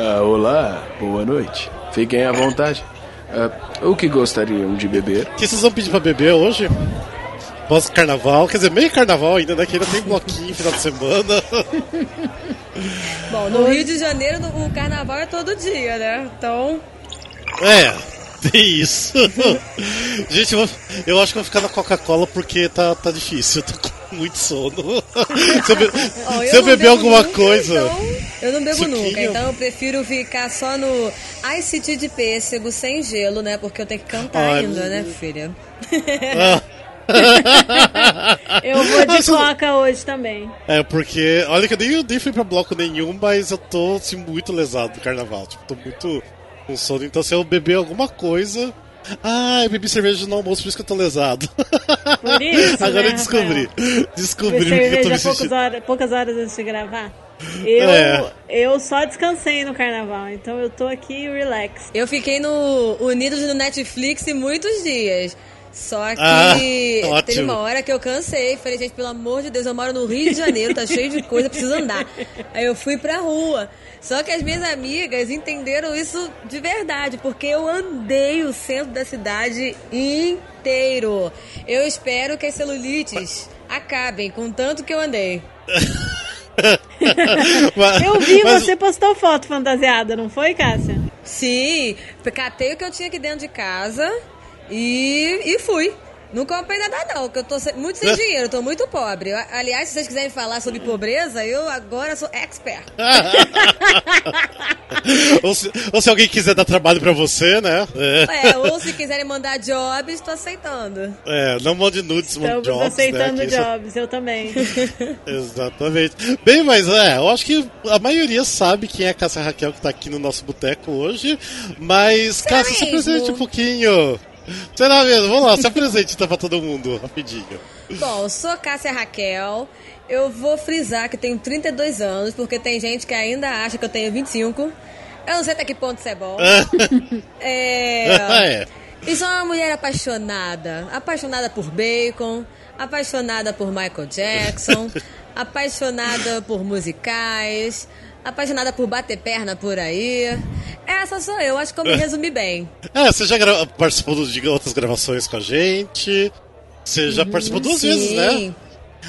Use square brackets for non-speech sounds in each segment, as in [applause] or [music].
Ah, olá, boa noite. Fiquem à vontade. Ah, o que gostariam de beber? O que vocês vão pedir pra beber hoje? Pós-carnaval, quer dizer, meio carnaval ainda, né? Que ainda tem bloquinho final de semana. [laughs] Bom, no Rio de Janeiro o carnaval é todo dia, né? Então. É, tem isso. [laughs] Gente, eu, eu, acho que vou ficar na Coca-Cola porque tá, tá difícil. Eu tô com muito sono. [laughs] se eu, be oh, eu, se eu beber alguma nunca, coisa. Então, eu não bebo suquinho. nunca, então eu prefiro ficar só no Ice Tea de pêssego sem gelo, né? Porque eu tenho que cantar Ai, ainda, né, filha? Ah. [laughs] eu vou de coca hoje também. É, porque, olha que eu nem, nem fui pra bloco nenhum, mas eu tô assim, muito lesado do carnaval. Tipo, tô muito com sono. Então, se eu beber alguma coisa. Ah, eu bebi cerveja no almoço, por isso que eu tô lesado. Por isso, [laughs] Agora né, eu descobri. Rafael? Descobri o que eu tô me poucas horas, poucas horas antes de gravar. Eu, é. eu só descansei no carnaval, então eu tô aqui relax. Eu fiquei no Unidos no Netflix muitos dias. Só que ah, [laughs] teve uma hora que eu cansei. Falei, gente, pelo amor de Deus, eu moro no Rio de Janeiro, tá cheio de coisa, preciso andar. Aí eu fui pra rua. Só que as minhas amigas entenderam isso de verdade, porque eu andei o centro da cidade inteiro. Eu espero que as celulites acabem com tanto que eu andei. [laughs] eu vi, mas... você postou foto fantasiada, não foi, Cássia? Sim, catei o que eu tinha aqui dentro de casa e, e fui. Não comprei nada não, porque eu tô muito sem dinheiro, tô muito pobre. Aliás, se vocês quiserem falar sobre pobreza, eu agora sou expert. [laughs] ou, se, ou, se, alguém quiser dar trabalho pra você, né? É, é ou se quiserem mandar jobs, tô aceitando. É, não mande nudes, mande jobs. Né, aceitando né, jobs, eu também. [laughs] Exatamente. Bem, mas é, eu acho que a maioria sabe quem é a Cássia Raquel que tá aqui no nosso boteco hoje. Mas, Cássia, se apresente um pouquinho. Será mesmo? Vamos lá, se apresente então pra todo mundo, rapidinho. Bom, sou Cássia Raquel. Eu vou frisar que tenho 32 anos, porque tem gente que ainda acha que eu tenho 25. Eu não sei até que ponto isso é bom. [laughs] é... é. E sou uma mulher apaixonada. Apaixonada por bacon, apaixonada por Michael Jackson, [laughs] apaixonada por musicais, apaixonada por bater perna por aí. Essa sou eu, acho que eu me resumi bem. É, você já participou de outras gravações com a gente. Você já uhum, participou duas sim. vezes, né?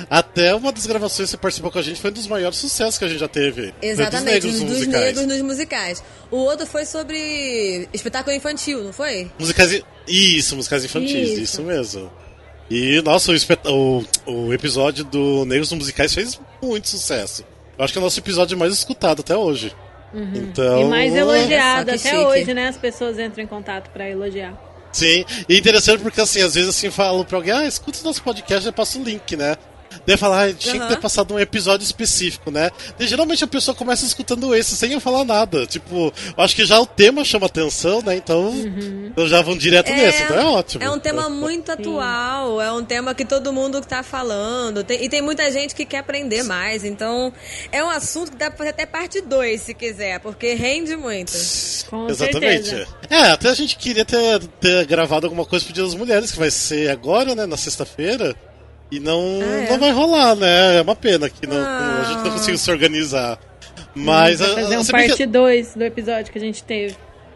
Até uma das gravações que você participou com a gente foi um dos maiores sucessos que a gente já teve. Exatamente, dos negros, dos musicais. negros nos musicais. O outro foi sobre espetáculo infantil, não foi? Musicais. Isso, musicais infantis, isso, isso mesmo. E, nossa, o, o, o episódio do Negros nos Musicais fez muito sucesso. Eu acho que é o nosso episódio mais escutado até hoje. Uhum. Então, e mais elogiado até chique. hoje, né? As pessoas entram em contato para elogiar. Sim, e interessante porque assim, às vezes assim, falo pra alguém, ah, escuta o nosso podcast, eu passo o link, né? Daí falar, ah, tinha uhum. que ter passado um episódio específico, né? E geralmente a pessoa começa escutando esse sem eu falar nada. Tipo, eu acho que já o tema chama atenção, né? Então, uhum. então já vão direto é, nesse, então é ótimo. É um tema muito atual, é um tema que todo mundo tá falando. Tem, e tem muita gente que quer aprender mais. Então, é um assunto que dá pra fazer até parte 2, se quiser, porque rende muito. Com Exatamente. Certeza. É, até a gente queria ter, ter gravado alguma coisa pro Dia das Mulheres, que vai ser agora, né? Na sexta-feira. E não, ah, é? não vai rolar, né? É uma pena que não, ah. a gente não conseguiu se organizar. Mas. Vai fazer um parte 2 que... do episódio que a gente teve.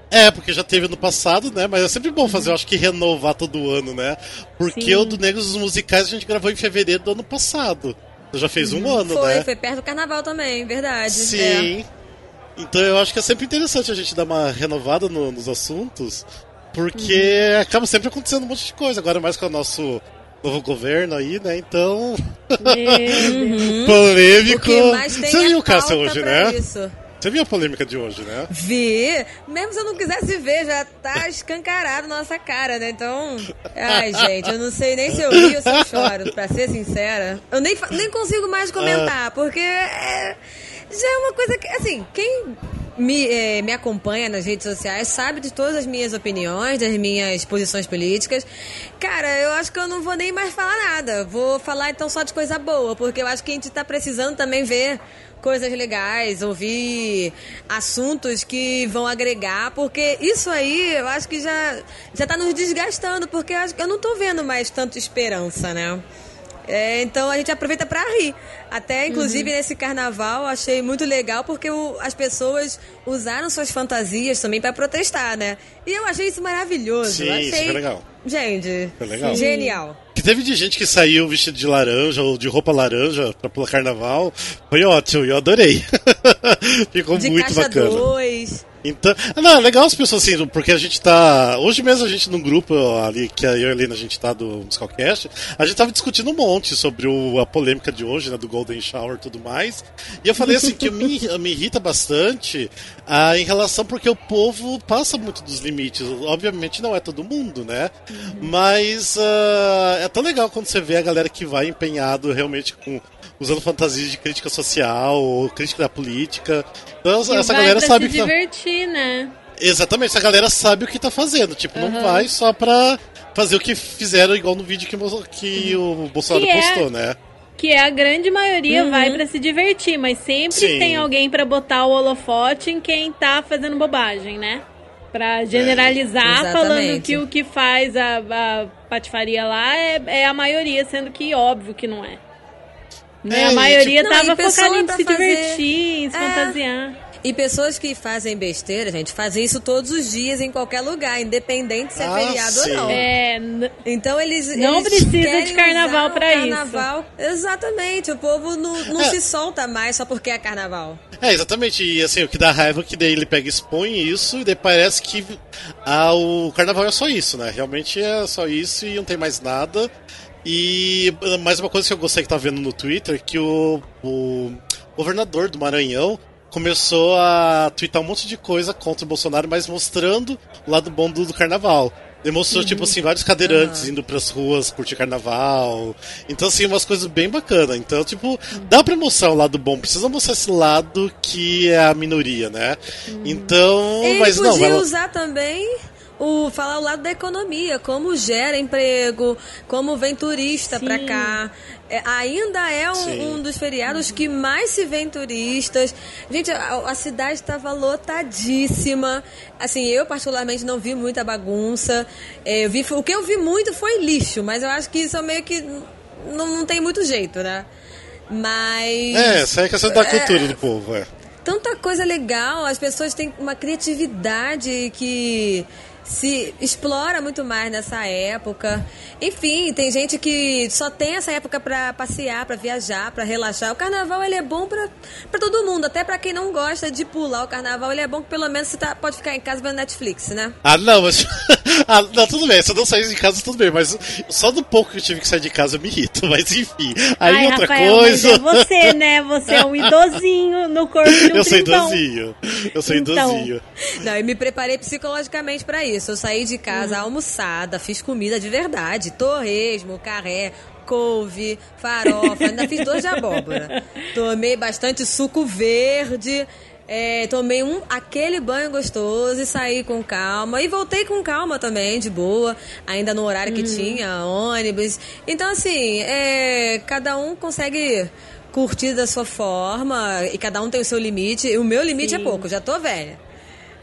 É, porque já teve no passado, né? Mas é sempre bom fazer, eu acho que renovar todo ano, né? Porque Sim. o do Negros dos Musicais a gente gravou em fevereiro do ano passado. Já fez um ano, foi, né? Foi, perto do carnaval também, verdade. Sim. É. Então eu acho que é sempre interessante a gente dar uma renovada no, nos assuntos, porque uhum. acaba sempre acontecendo um monte de coisa. Agora mais com o nosso novo governo aí, né? Então. Uhum. [laughs] Polêmico. Você viu o Cássio hoje, né? Isso. Você viu a polêmica de hoje, né? Vi. Mesmo se eu não quisesse ver, já tá [laughs] escancarado na nossa cara, né? Então. Ai, gente, eu não sei nem se eu rio ou se eu choro, pra ser sincera. Eu nem, nem consigo mais comentar, porque é, já é uma coisa que, assim, quem me, é, me acompanha nas redes sociais sabe de todas as minhas opiniões, das minhas posições políticas. Cara, eu acho que eu não vou nem mais falar nada. Vou falar então só de coisa boa, porque eu acho que a gente está precisando também ver coisas legais, ouvir assuntos que vão agregar, porque isso aí eu acho que já já está nos desgastando, porque eu, eu não estou vendo mais tanta esperança, né? É, então a gente aproveita para rir. Até, inclusive, uhum. nesse carnaval, achei muito legal porque o, as pessoas usaram suas fantasias também para protestar, né? E eu achei isso maravilhoso. Sim, achei... isso foi legal. Gente, foi legal. genial. Que teve de gente que saiu vestido de laranja ou de roupa laranja pra pular carnaval. Foi ótimo, eu adorei. [laughs] Ficou de muito caixa bacana. Dois. Então, não, é legal as pessoas assim, porque a gente tá. Hoje mesmo a gente num grupo ali, que eu e a Helena a gente tá do Musicalcast, a gente tava discutindo um monte sobre o, a polêmica de hoje, né, do Golden Shower e tudo mais. E eu falei assim que me, [laughs] me irrita bastante ah, em relação porque o povo passa muito dos limites. Obviamente não é todo mundo, né? Mas ah, é tão legal quando você vê a galera que vai empenhado realmente com usando fantasias de crítica social ou crítica da política. Então, e essa galera sabe se que. Tá divertir, tá... né? Exatamente, essa galera sabe o que tá fazendo. Tipo, uhum. não vai só pra fazer o que fizeram igual no vídeo que, que o Bolsonaro que postou, é... né? Que é a grande maioria uhum. vai para se divertir, mas sempre Sim. tem alguém para botar o holofote em quem tá fazendo bobagem, né? Pra generalizar, é, falando que o que faz a, a patifaria lá é, é a maioria, sendo que óbvio que não é. Né? É, a maioria tipo, tava focada em se fazer... divertir, em se é. fantasiar. E pessoas que fazem besteira, gente, fazem isso todos os dias em qualquer lugar, independente se é ah, feriado sim. ou não. É, então eles não eles precisa de carnaval para isso. Carnaval, exatamente. O povo não, não é. se solta mais só porque é carnaval. É, exatamente. E assim, o que dá raiva é que daí ele pega e expõe isso e daí parece que ah, o carnaval é só isso, né? Realmente é só isso e não tem mais nada. E mais uma coisa que eu gostei que tá vendo no Twitter, que o, o governador do Maranhão começou a twittar um monte de coisa contra o Bolsonaro, mas mostrando o lado bom do, do carnaval. Demonstrou, uhum. tipo assim, vários cadeirantes uhum. indo pras ruas curtir carnaval. Então, assim, umas coisas bem bacanas. Então, tipo, dá pra mostrar o lado bom. Precisa mostrar esse lado que é a minoria, né? Uhum. Então, Ele mas não. Podia ela... usar também o falar o lado da economia, como gera emprego, como vem turista para cá. É, ainda é um, um, dos feriados que mais se vê turistas. Gente, a, a cidade estava lotadíssima. Assim, eu particularmente não vi muita bagunça. É, eu vi, o que eu vi muito foi lixo, mas eu acho que isso é meio que não, não tem muito jeito, né? Mas. É, essa é a questão da é, cultura do povo, é. Tanta coisa legal, as pessoas têm uma criatividade que se explora muito mais nessa época. Enfim, tem gente que só tem essa época para passear, para viajar, para relaxar. O carnaval ele é bom para todo mundo, até para quem não gosta de pular o carnaval, ele é bom que pelo menos você tá, pode ficar em casa vendo Netflix, né? Ah, não, mas [laughs] ah, não, tudo bem, se eu não sair de casa tudo bem, mas só do pouco que eu tive que sair de casa eu me irrito, [laughs] mas enfim. Aí Ai, outra Rafael, coisa. é você, né? Você é um idosinho no corpo de um [laughs] Eu sou idosinho. Eu sou então... idosinho. Não, eu me preparei psicologicamente para isso. Eu saí de casa uhum. almoçada, fiz comida de verdade, torresmo, carré, couve, farofa, ainda fiz dois de abóbora. [laughs] Tomei bastante suco verde. É, tomei um aquele banho gostoso e saí com calma. E voltei com calma também, de boa, ainda no horário que uhum. tinha, ônibus. Então, assim, é, cada um consegue curtir da sua forma e cada um tem o seu limite. E o meu limite é Sim. é pouco, já tô velha.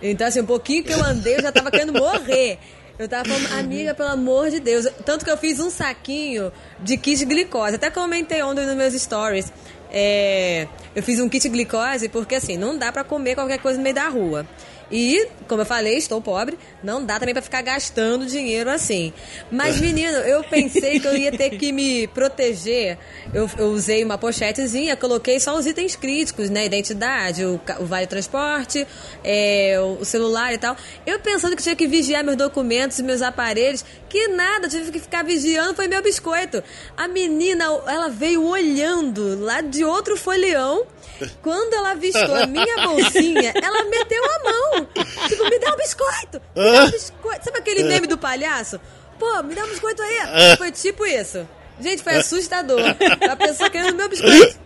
Então, assim, um pouquinho que eu andei, eu já tava querendo morrer. Eu tava falando, amiga, pelo amor de Deus. Tanto que eu fiz um saquinho de kit glicose. Até comentei ontem nos meus stories. É, eu fiz um kit glicose porque, assim, não dá para comer qualquer coisa no meio da rua. E, como eu falei, estou pobre, não dá também para ficar gastando dinheiro assim. Mas, [laughs] menino, eu pensei que eu ia ter que me proteger. Eu, eu usei uma pochetezinha, coloquei só os itens críticos, né? Identidade, o, o vale transporte, é, o, celular e tal. Eu pensando que tinha que vigiar meus documentos e meus aparelhos, que nada, tive que ficar vigiando, foi meu biscoito. A menina, ela veio olhando lá de outro folião quando ela avistou a minha bolsinha, ela meteu a mão. Tipo, me dá um biscoito. Me dá um biscoito. Sabe aquele meme do palhaço? Pô, me dá um biscoito aí. Foi tipo isso. Gente, foi assustador. A pessoa querendo meu biscoito.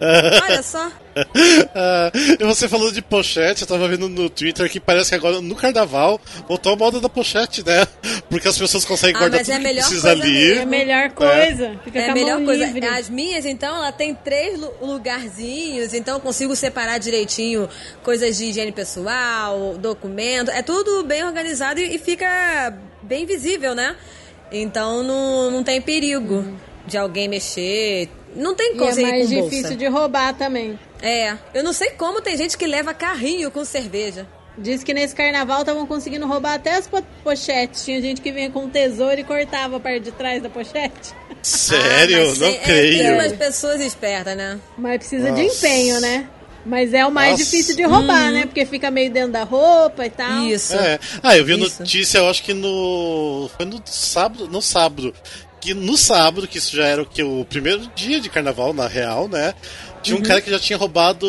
Olha só. Uh, [laughs] e você falou de pochete, eu tava vendo no Twitter que parece que agora no carnaval voltou a moda da pochete, né? Porque as pessoas conseguem ah, guardar tudo é que precisa ali. É a melhor coisa. É, Fica é a melhor coisa. Livre. As minhas, então, ela tem três lugarzinhos, então eu consigo separar direitinho coisas de higiene pessoal, documento. É tudo bem organizado e, fica bem visível, né? Então não, não tem perigo. de alguém mexer. Não tem como e é mais difícil bolsa. de roubar também. É, eu não sei como tem gente que leva carrinho com cerveja. Diz que nesse carnaval estavam conseguindo roubar até as pochetes. Tinha gente que vinha com tesouro e cortava a parte de trás da pochete. [laughs] Sério? Ah, não é, creio. Tem umas pessoas espertas, né? Mas precisa Nossa. de empenho, né? Mas é o mais Nossa. difícil de roubar, né? Porque fica meio dentro da roupa e tal. Isso. É. Ah, eu vi Isso. notícia, eu acho que no. Foi no sábado. No sábado. Que no sábado, que isso já era o que? O primeiro dia de carnaval, na real, né? Tinha um uhum. cara que já tinha roubado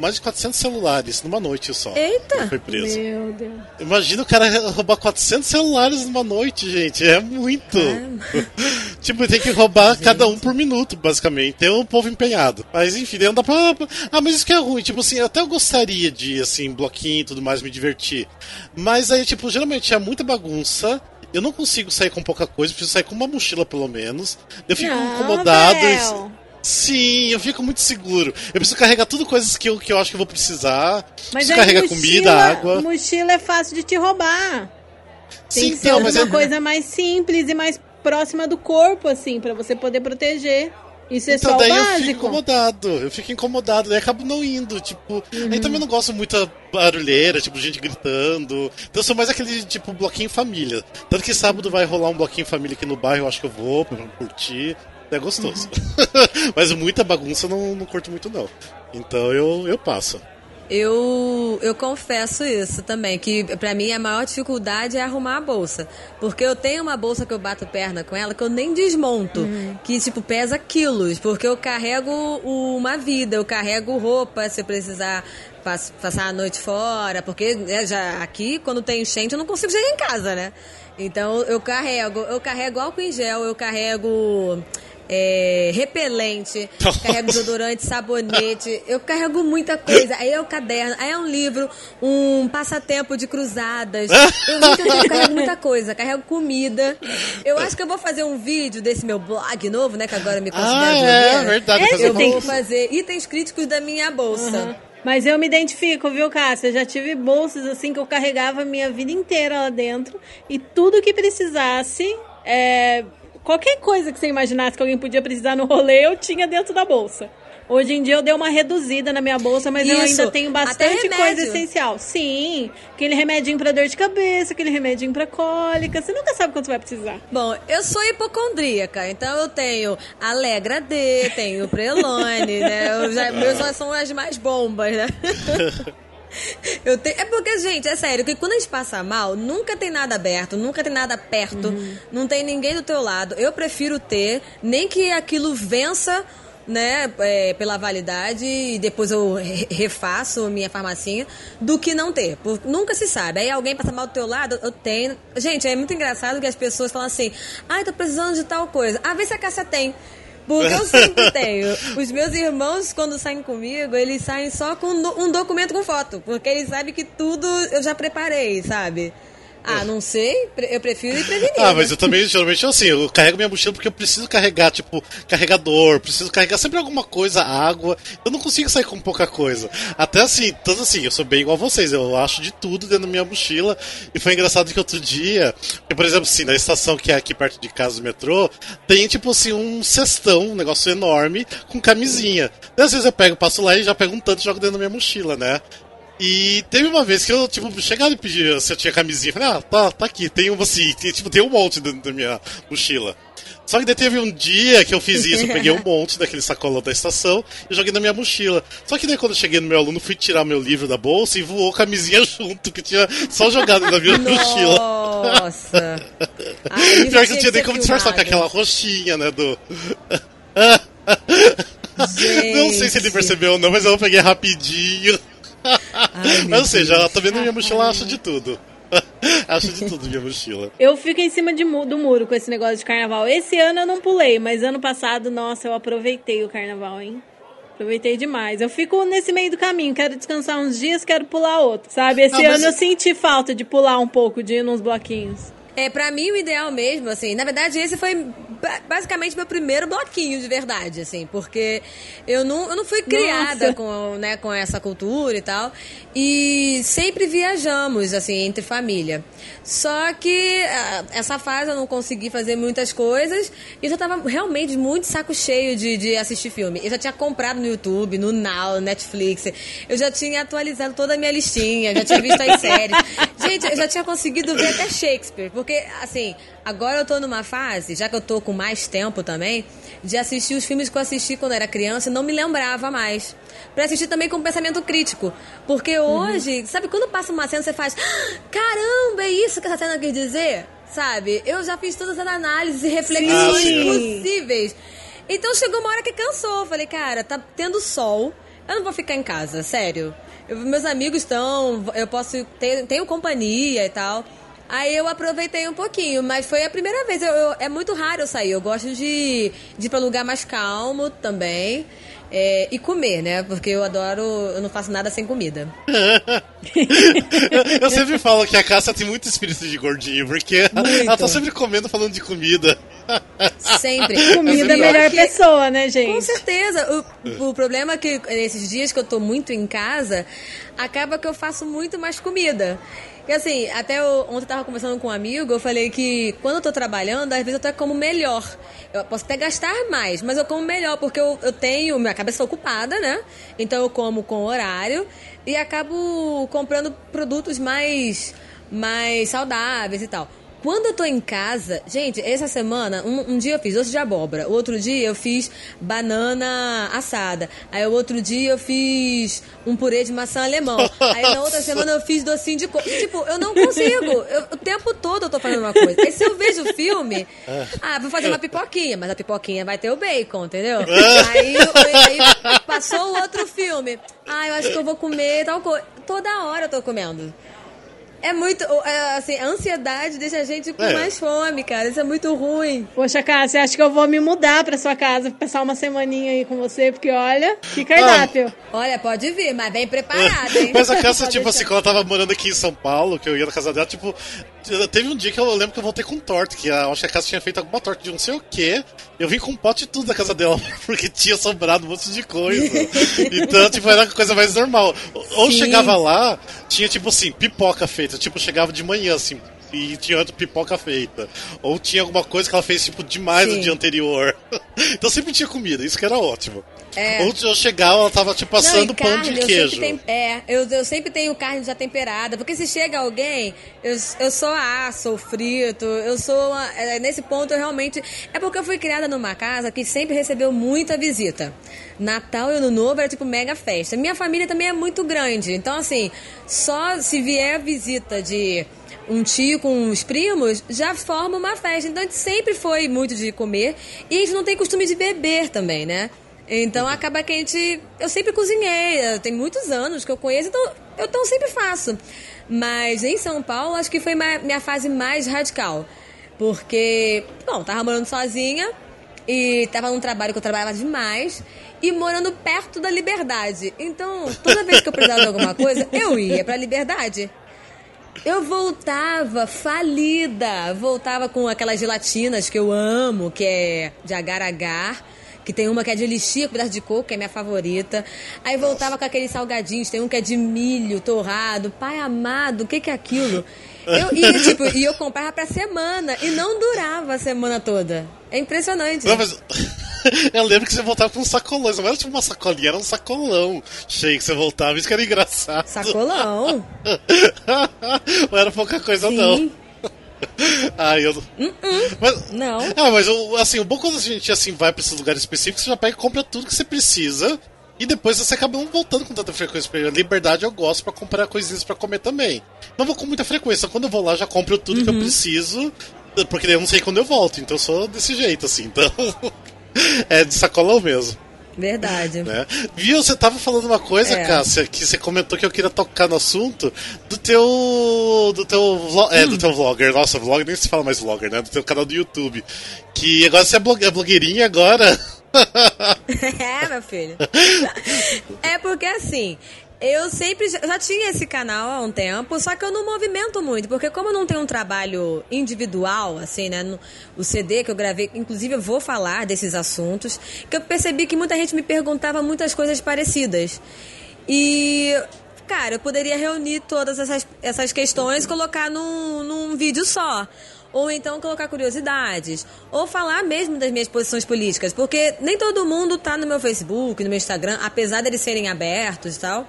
mais de 400 celulares numa noite só. Eita! Foi preso. Meu Deus. Imagina o cara roubar 400 celulares numa noite, gente. É muito. É. [laughs] tipo, tem que roubar gente. cada um por minuto, basicamente. Tem o um povo empenhado. Mas enfim, não dá pra. Ah, mas isso que é ruim. Tipo assim, eu até gostaria de, assim, bloquinho e tudo mais, me divertir. Mas aí, tipo, geralmente é muita bagunça. Eu não consigo sair com pouca coisa, preciso sair com uma mochila pelo menos. Eu fico não, incomodado. E... Sim, eu fico muito seguro. Eu preciso carregar tudo coisas que eu, que eu acho que eu vou precisar. Mas preciso carregar mochila, comida, água. Mochila é fácil de te roubar. Tem Sim, que ser então, uma é... coisa mais simples e mais próxima do corpo, assim, para você poder proteger. Isso é então, só daí básico. eu fico incomodado, eu fico incomodado, daí acabo não indo, tipo, uhum. aí também não gosto muito barulheira, tipo, gente gritando. Então eu sou mais aquele tipo bloquinho família. Tanto que sábado vai rolar um bloquinho família aqui no bairro, eu acho que eu vou pra curtir. É gostoso. Uhum. [laughs] Mas muita bagunça não, não curto muito, não. Então eu, eu passo. Eu, eu confesso isso também, que para mim a maior dificuldade é arrumar a bolsa. Porque eu tenho uma bolsa que eu bato perna com ela que eu nem desmonto, uhum. que tipo pesa quilos, porque eu carrego uma vida, eu carrego roupa se eu precisar passar a noite fora, porque né, já aqui quando tem enchente eu não consigo chegar em casa, né? Então eu carrego, eu carrego álcool em gel, eu carrego é, repelente, [laughs] carrego desodorante, sabonete, eu carrego muita coisa. Aí é o caderno, aí é um livro, um passatempo de cruzadas. [laughs] Eu, muita, eu carrego muita coisa, carrego comida. Eu acho que eu vou fazer um vídeo desse meu blog novo, né? Que agora me considero ah, é, verdade. Eu vou fazer itens críticos da minha bolsa. Uhum. Mas eu me identifico, viu, Cássia? Eu já tive bolsas assim que eu carregava a minha vida inteira lá dentro. E tudo que precisasse, é, Qualquer coisa que você imaginasse que alguém podia precisar no rolê, eu tinha dentro da bolsa. Hoje em dia eu dei uma reduzida na minha bolsa, mas Isso. eu ainda tenho bastante coisa essencial. Sim, aquele remedinho para dor de cabeça, aquele remedinho para cólica. Você nunca sabe quando você vai precisar. Bom, eu sou hipocondríaca, então eu tenho Alegra D, tenho Prelone, né? Eu já, meus são as mais bombas, né? [laughs] [laughs] Eu te... É porque, gente, é sério, que quando a gente passa mal, nunca tem nada aberto, nunca tem nada perto, uhum. não tem ninguém do teu lado. Eu prefiro ter, nem que aquilo vença né, é, pela validade e depois eu refaço minha farmacinha, do que não ter. Porque nunca se sabe. Aí alguém passa mal do teu lado, eu tenho. Gente, é muito engraçado que as pessoas falam assim: ai, ah, tô precisando de tal coisa. Ah, vê se a Cássia tem. Porque eu sempre tenho. Os meus irmãos, quando saem comigo, eles saem só com um documento com foto. Porque eles sabem que tudo eu já preparei, sabe? Ah, não sei. Eu prefiro ir prevenido. Ah, mas eu também, geralmente, assim, eu carrego minha mochila porque eu preciso carregar, tipo, carregador, preciso carregar sempre alguma coisa, água. Eu não consigo sair com pouca coisa. Até assim, tanto assim, eu sou bem igual a vocês, eu acho de tudo dentro da minha mochila. E foi engraçado que outro dia, por exemplo, assim, na estação que é aqui perto de casa do metrô, tem, tipo assim, um cestão, um negócio enorme, com camisinha. E às vezes eu pego, passo lá e já pego um tanto e jogo dentro da minha mochila, né? E teve uma vez que eu, tipo, chegava e pedia se eu tinha camisinha. Falei, ah, tá, tá aqui, tem uma assim, tem, tipo, tem um monte dentro da minha mochila. Só que daí teve um dia que eu fiz isso, eu peguei um [laughs] monte daquele sacolão da estação e joguei na minha mochila. Só que daí quando eu cheguei no meu aluno, fui tirar meu livro da bolsa e voou camisinha [laughs] junto, que tinha só jogado na minha [laughs] mochila. Nossa! Pior que não tinha nem como disfarçar com aquela roxinha, né, do... não sei se ele percebeu ou não, mas eu peguei rapidinho. Ai, Ou seja, ela também na minha mochila acha de tudo. [laughs] Acho de tudo minha mochila. Eu fico em cima de, do muro com esse negócio de carnaval. Esse ano eu não pulei, mas ano passado, nossa, eu aproveitei o carnaval, hein? Aproveitei demais. Eu fico nesse meio do caminho. Quero descansar uns dias, quero pular outro. Sabe? Esse ah, ano eu senti falta de pular um pouco, de ir nos bloquinhos. É, pra mim, o ideal mesmo, assim, na verdade, esse foi basicamente meu primeiro bloquinho de verdade, assim, porque eu não, eu não fui criada com, né, com essa cultura e tal, e sempre viajamos, assim, entre família. Só que essa fase eu não consegui fazer muitas coisas e eu já tava realmente muito saco cheio de, de assistir filme. Eu já tinha comprado no YouTube, no Now, no Netflix, eu já tinha atualizado toda a minha listinha, já tinha visto as [laughs] séries. Gente, eu já tinha conseguido ver até Shakespeare, porque, assim, agora eu tô numa fase, já que eu tô com mais tempo também, de assistir os filmes que eu assisti quando era criança e não me lembrava mais. Pra assistir também com pensamento crítico. Porque hoje, uhum. sabe, quando passa uma cena, você faz: ah, caramba, é isso que essa cena quer dizer? Sabe? Eu já fiz todas as análises e reflexões Sim. possíveis. Então chegou uma hora que cansou. Falei, cara, tá tendo sol. Eu não vou ficar em casa, sério. Eu, meus amigos estão, eu posso ter, tenho companhia e tal. Aí eu aproveitei um pouquinho, mas foi a primeira vez. Eu, eu, é muito raro eu sair. Eu gosto de, de ir pra lugar mais calmo também. É, e comer, né? Porque eu adoro. Eu não faço nada sem comida. [laughs] eu sempre falo que a Cássia tem muito espírito de gordinho, porque muito. ela tá sempre comendo falando de comida. Sempre. [laughs] Comida é a melhor pessoa, né, gente? Com certeza. O, o problema é que nesses dias que eu tô muito em casa, acaba que eu faço muito mais comida. E assim, até eu, ontem eu tava conversando com um amigo, eu falei que quando eu tô trabalhando, às vezes eu até como melhor. Eu posso até gastar mais, mas eu como melhor, porque eu, eu tenho minha cabeça ocupada, né? Então eu como com horário e acabo comprando produtos mais, mais saudáveis e tal. Quando eu tô em casa, gente, essa semana, um, um, dia eu fiz doce de abóbora, o outro dia eu fiz banana assada, aí o outro dia eu fiz um purê de maçã alemão, aí na outra semana eu fiz docinho de coco. Tipo, eu não consigo, eu, o tempo todo eu tô fazendo uma coisa. Aí se eu vejo o filme, ah, vou fazer uma pipoquinha, mas a pipoquinha vai ter o bacon, entendeu? [laughs] Aí, aí passou o outro filme, ah, eu acho que eu vou comer tal coisa. Toda hora eu tô comendo. É muito. É, assim, a ansiedade deixa a gente com é. mais fome, cara. Isso é muito ruim. Poxa, Cássia, acho que eu vou me mudar pra sua casa, passar uma semaninha aí com você, porque olha, que cardápio. Ah. Olha, pode vir, mas bem preparado, hein? Mas a Cássia, tipo assim, quando ela tava morando aqui em São Paulo, que eu ia na casa dela, tipo, teve um dia que eu lembro que eu voltei com torta, que eu acho que a Cássia tinha feito alguma torta de não sei o quê. Eu vim com um pote de tudo da casa dela, [laughs] porque tinha sobrado um monte de coisa. [laughs] então, tipo, era a coisa mais normal. Ou Sim. chegava lá, tinha, tipo assim, pipoca feita. Tipo, chegava de manhã, assim, e tinha outra pipoca feita. Ou tinha alguma coisa que ela fez, tipo, demais Sim. no dia anterior. [laughs] então sempre tinha comida, isso que era ótimo. É. Ou eu chegava, ela tava, tipo, passando pão de queijo. Tem, é, eu, eu sempre tenho carne já temperada, porque se chega alguém, eu, eu sou aço, frito, eu sou. Uma, é, nesse ponto, eu realmente. É porque eu fui criada numa casa que sempre recebeu muita visita. Natal e Ano Novo era tipo mega festa. Minha família também é muito grande, então, assim, só se vier visita de um tio com os primos, já forma uma festa. Então a gente sempre foi muito de comer e a gente não tem costume de beber também, né? Então acaba que a gente. Eu sempre cozinhei, tem muitos anos que eu conheço, então eu então sempre faço. Mas em São Paulo, acho que foi minha fase mais radical. Porque, bom, tava morando sozinha e tava num trabalho que eu trabalhava demais e morando perto da liberdade. Então, toda vez que eu precisava de alguma coisa, eu ia pra liberdade. Eu voltava falida, voltava com aquelas gelatinas que eu amo, que é de agar-agar que tem uma que é de lixia com pedaço de coco, que é minha favorita. Aí voltava com aqueles salgadinhos, tem um que é de milho torrado. Pai amado, o que, que é aquilo? Eu ia, tipo, e eu comprava pra semana e não durava a semana toda. É impressionante. Não, mas... [laughs] Eu lembro que você voltava com um sacolão. Não era tipo uma sacolinha, era um sacolão cheio que você voltava. Isso que era engraçado. Sacolão? [laughs] não era pouca coisa, Sim. [laughs] não. Ah, eu. Uh -uh. Mas, não. Ah, mas assim, o bom quando a gente assim, vai pra esses lugares específicos, você já pega e compra tudo que você precisa. E depois você acaba não voltando com tanta frequência. Porque a liberdade eu gosto para comprar coisinhas para comer também. Não vou com muita frequência. Quando eu vou lá, já compro tudo uhum. que eu uhum. preciso. Porque eu não sei quando eu volto. Então eu sou desse jeito, assim. Então. [laughs] é de sacolão mesmo. Verdade. Né? Viu, você tava falando uma coisa, é. Cássia, que você comentou que eu queria tocar no assunto do teu. do teu, vlog, é, hum. do teu vlogger. Nossa, vlog nem se fala mais vlogger, né? Do teu canal do YouTube. Que agora você é, é blogueirinha agora. [laughs] [laughs] é, meu filho. É porque assim, Eu sempre já tinha esse canal há um tempo, só que eu não movimento muito, porque como eu não tenho um trabalho individual, assim, né? No, o CD que eu gravei, inclusive eu vou falar desses assuntos, que eu percebi que muita gente me perguntava muitas coisas parecidas. E, cara, eu poderia reunir todas essas, essas questões e colocar num, num vídeo só ou então colocar curiosidades, ou falar mesmo das minhas posições políticas, porque nem todo mundo tá no meu Facebook, no meu Instagram, apesar deles serem abertos e tal.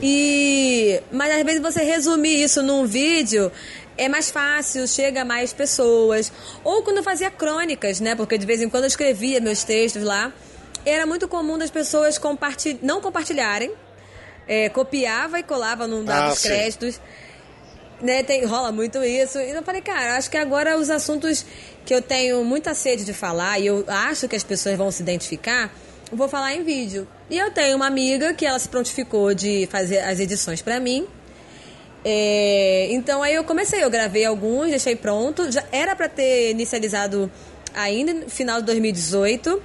E mas às vezes você resumir isso num vídeo é mais fácil, chega a mais pessoas. Ou quando eu fazia crônicas, né? Porque de vez em quando eu escrevia meus textos lá, era muito comum das pessoas compartil... não compartilharem, é, copiava e colava num dado ah, créditos. Sim né, tem, rola muito isso. E eu falei, cara, acho que agora os assuntos que eu tenho muita sede de falar e eu acho que as pessoas vão se identificar, eu vou falar em vídeo. E eu tenho uma amiga que ela se prontificou de fazer as edições para mim. É, então aí eu comecei, eu gravei alguns, deixei pronto. Já era para ter inicializado ainda no final de 2018.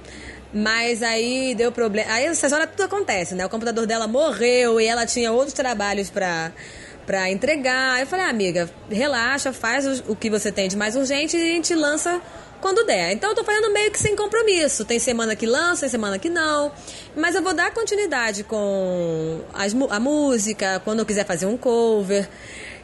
Mas aí deu problema. Aí essas horas tudo acontece, né? O computador dela morreu e ela tinha outros trabalhos para para entregar. Eu falei, ah, amiga, relaxa, faz o que você tem de mais urgente e a gente lança quando der. Então eu tô fazendo meio que sem compromisso. Tem semana que lança, tem semana que não. Mas eu vou dar continuidade com as, a música, quando eu quiser fazer um cover.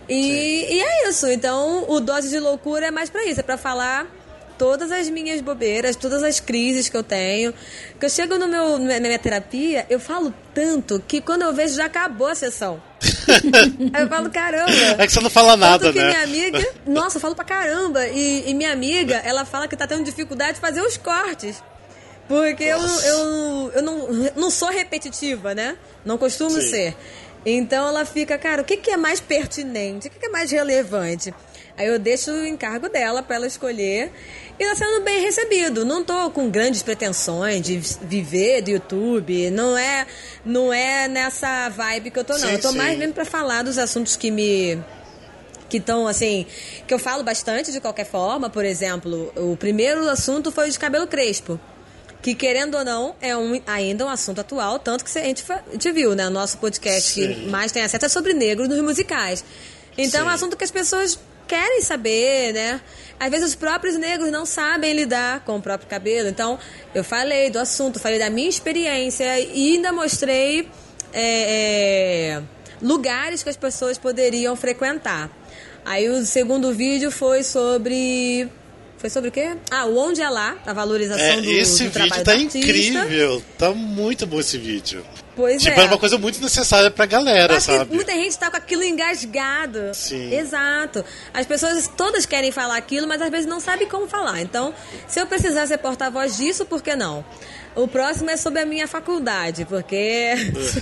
E, e é isso. Então o Dose de Loucura é mais para isso, é para falar todas as minhas bobeiras, todas as crises que eu tenho. Que eu chego no meu, na minha terapia, eu falo tanto que quando eu vejo já acabou a sessão. [laughs] Aí eu falo, caramba. É que você não fala nada, Tanto que né? minha amiga. Nossa, eu falo pra caramba. E, e, minha amiga, ela fala que tá tendo dificuldade de fazer os cortes. Porque eu, eu, eu não, não sou repetitiva, né? Não costumo Sim. ser. Então ela fica, cara, o que, que é mais pertinente? O que, que é mais relevante? Aí eu deixo o encargo dela para ela escolher e tá sendo bem recebido. Não tô com grandes pretensões de viver do YouTube, não é, não é nessa vibe que eu tô não. Sim, eu tô sim. mais mesmo para falar dos assuntos que me que estão assim, que eu falo bastante de qualquer forma, por exemplo, o primeiro assunto foi o de cabelo crespo. Que querendo ou não, é um, ainda um assunto atual, tanto que a gente, a gente viu, né? O nosso podcast Sim. que mais tem acesso é sobre negros nos musicais. Então Sim. é um assunto que as pessoas querem saber, né? Às vezes os próprios negros não sabem lidar com o próprio cabelo. Então, eu falei do assunto, falei da minha experiência e ainda mostrei é, é, lugares que as pessoas poderiam frequentar. Aí o segundo vídeo foi sobre foi sobre o quê? Ah, o Onde é Lá, a valorização é, do, esse do vídeo tá incrível. Tá muito bom esse vídeo. Pois tipo, é. é uma coisa muito necessária pra galera, Acho sabe? muita gente tá com aquilo engasgado. Sim. Exato. As pessoas todas querem falar aquilo, mas às vezes não sabem como falar. Então, se eu precisar ser porta-voz disso, por que não? O próximo é sobre a minha faculdade, porque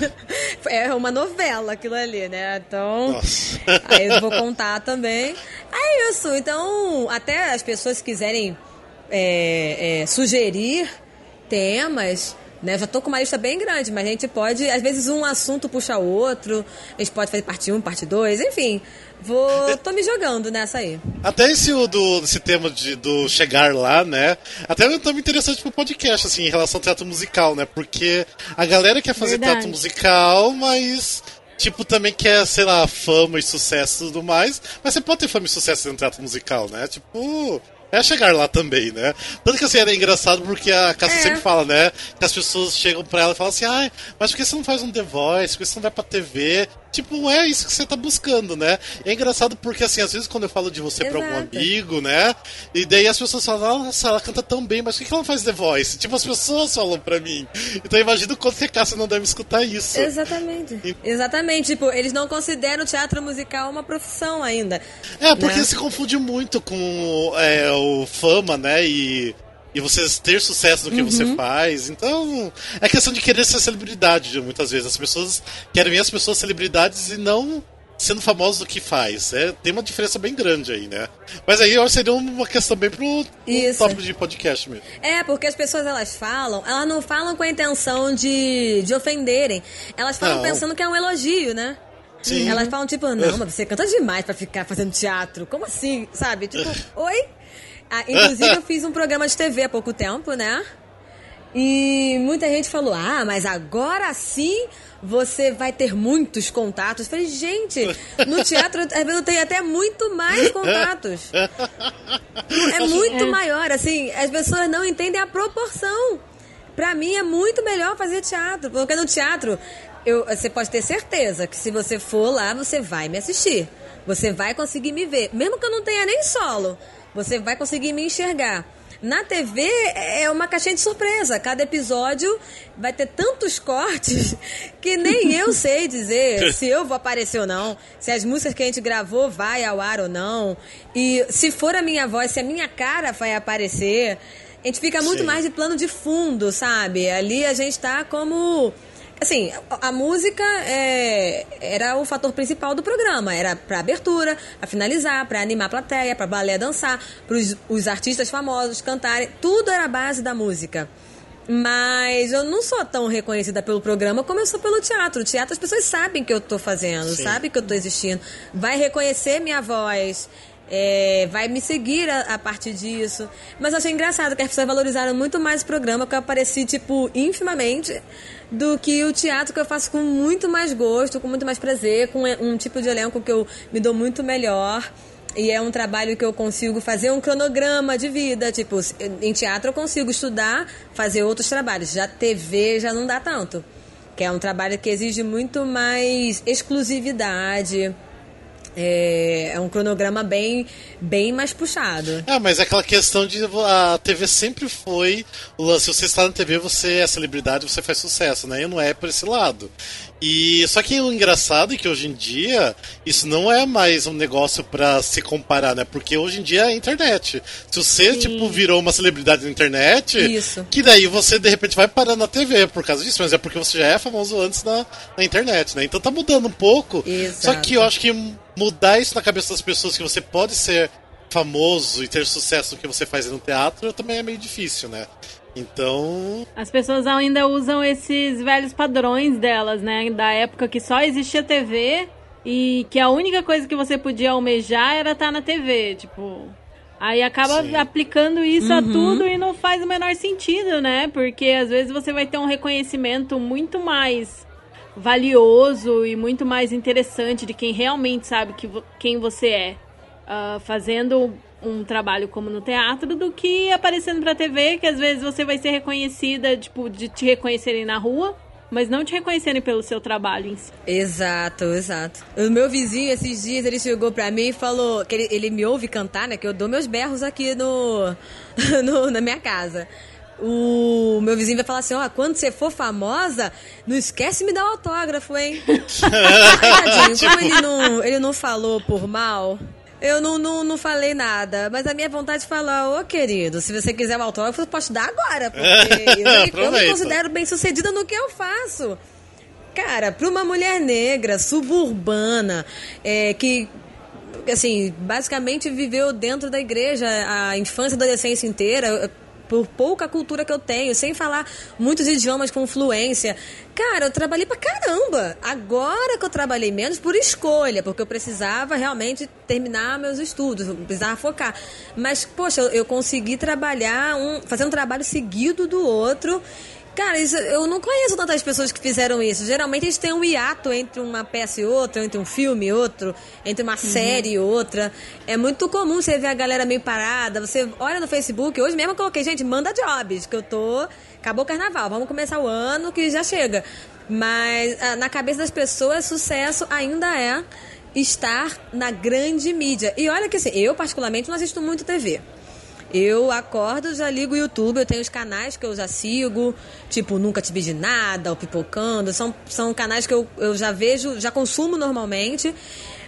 [laughs] é uma novela aquilo ali, né? Então, Nossa. aí eu vou contar também. É isso. Então, até as pessoas quiserem é, é, sugerir temas né? Já tô com uma lista bem grande, mas a gente pode, às vezes um assunto puxa outro, a gente pode fazer parte 1, parte 2, enfim. Vou, [laughs] tô me jogando nessa aí. Até esse, do, esse tema de, do chegar lá, né? Até é um tema interessante pro podcast, assim, em relação ao teatro musical, né? Porque a galera quer fazer Verdade. teatro musical, mas tipo, também quer, sei lá, fama e sucesso e tudo mais. Mas você pode ter fama e sucesso do teatro musical, né? Tipo, é chegar lá também, né? Tanto que assim, era engraçado porque a Cássia é. sempre fala, né? Que as pessoas chegam pra ela e falam assim, ai, mas por que você não faz um The Voice? Por que você não vai pra TV? Tipo, é isso que você tá buscando, né? E é engraçado porque, assim, às vezes quando eu falo de você Exato. pra algum amigo, né? E daí as pessoas falam, nossa, ela canta tão bem, mas por que ela não faz The Voice? Tipo, as pessoas falam pra mim. Então eu imagino quanto que a Cássia não deve escutar isso. Exatamente. E... Exatamente. Tipo, eles não consideram o teatro musical uma profissão ainda. É, porque né? se confunde muito com é, o fama, né? E e você ter sucesso no que uhum. você faz. Então, é questão de querer ser celebridade, muitas vezes. As pessoas querem ver as pessoas celebridades e não sendo famosos do que faz. É, tem uma diferença bem grande aí, né? Mas aí eu acho que seria uma questão bem pro, pro tópico de podcast mesmo. É, porque as pessoas elas falam, elas não falam com a intenção de, de ofenderem. Elas falam não. pensando que é um elogio, né? Sim. Elas falam, tipo, não, [laughs] mas você canta demais para ficar fazendo teatro. Como assim? Sabe? Tipo, [laughs] oi? Ah, inclusive, eu fiz um programa de TV há pouco tempo, né? E muita gente falou: ah, mas agora sim você vai ter muitos contatos. Eu falei, gente, no teatro eu tenho até muito mais contatos. É muito é. maior, assim, as pessoas não entendem a proporção. Pra mim é muito melhor fazer teatro, porque no teatro eu, você pode ter certeza que se você for lá, você vai me assistir. Você vai conseguir me ver. Mesmo que eu não tenha nem solo, você vai conseguir me enxergar. Na TV é uma caixinha de surpresa. Cada episódio vai ter tantos cortes [laughs] que nem eu sei dizer [laughs] se eu vou aparecer ou não, se as músicas que a gente gravou vai ao ar ou não. E se for a minha voz, se a minha cara vai aparecer. A gente fica muito Sim. mais de plano de fundo, sabe? Ali a gente tá como assim, a, música é, era o fator principal do programa. Era pra abertura, pra finalizar, pra animar a plateia, pra balé dançar, pros os artistas famosos cantarem. Tudo era a base da música. Mas eu não sou tão reconhecida pelo programa como eu sou pelo teatro. O teatro as pessoas sabem que eu tô fazendo, Sim. sabem que eu tô existindo. Vai reconhecer minha voz. É, vai me seguir a, a, partir disso. Mas eu achei engraçado que as pessoas valorizaram muito mais o programa, porque eu apareci, tipo, infimamente do que o teatro que eu faço com muito mais gosto, com muito mais prazer, com um tipo de elenco que eu me dou muito melhor. E é um trabalho que eu consigo fazer um cronograma de vida. Tipo, em teatro eu consigo estudar, fazer outros trabalhos. Já TV já não dá tanto. Que é um trabalho que exige muito mais exclusividade é, é um cronograma bem, bem mais puxado. É, mas é aquela questão de a TV sempre foi o lance, se você está na TV, você é celebridade, você faz sucesso, né? E não é por esse lado. E só que o engraçado é que hoje em dia isso não é mais um negócio para se comparar, né? Porque hoje em dia é a internet. Se você Sim. tipo virou uma celebridade na internet, isso. que daí você de repente vai parar na TV por causa disso, mas é porque você já é famoso antes na, na internet, né? Então tá mudando um pouco. Exato. Só que eu acho que mudar isso na cabeça das pessoas que você pode ser famoso e ter sucesso no que você faz no teatro também é meio difícil, né? Então. As pessoas ainda usam esses velhos padrões delas, né? Da época que só existia TV e que a única coisa que você podia almejar era estar na TV. Tipo. Aí acaba Sim. aplicando isso uhum. a tudo e não faz o menor sentido, né? Porque às vezes você vai ter um reconhecimento muito mais valioso e muito mais interessante de quem realmente sabe que, quem você é. Uh, fazendo um trabalho como no teatro do que aparecendo pra TV, que às vezes você vai ser reconhecida, tipo, de te reconhecerem na rua, mas não te reconhecerem pelo seu trabalho em si. Exato, exato. O meu vizinho, esses dias, ele chegou pra mim e falou que ele, ele me ouve cantar, né? Que eu dou meus berros aqui no, [laughs] no na minha casa o meu vizinho vai falar assim, ó, oh, quando você for famosa, não esquece de me dar um autógrafo, hein? [laughs] Tadinho, como ele não, ele não falou por mal, eu não, não, não falei nada, mas a minha vontade de falar, ô querido, se você quiser um autógrafo, eu posso dar agora, porque eu, [laughs] eu me considero bem sucedida no que eu faço. Cara, para uma mulher negra, suburbana, é, que assim, basicamente viveu dentro da igreja a infância e adolescência inteira, por pouca cultura que eu tenho, sem falar muitos idiomas com fluência. Cara, eu trabalhei pra caramba. Agora que eu trabalhei menos por escolha, porque eu precisava realmente terminar meus estudos, precisava focar. Mas, poxa, eu, consegui trabalhar, um, fazer um trabalho seguido do outro Cara, isso, eu não conheço tantas pessoas que fizeram isso. Geralmente gente tem um hiato entre uma peça e outra, entre um filme e outro, entre uma uhum. série e outra. É muito comum você ver a galera meio parada. Você olha no Facebook, hoje mesmo eu coloquei, gente, manda jobs, que eu tô. Acabou o carnaval, vamos começar o ano que já chega. Mas ah, na cabeça das pessoas, sucesso ainda é estar na grande mídia. E olha que assim, eu particularmente não assisto muito TV. Eu acordo, já ligo o YouTube, eu tenho os canais que eu já sigo, tipo Nunca Te de Nada, o Pipocando, são, são canais que eu, eu já vejo, já consumo normalmente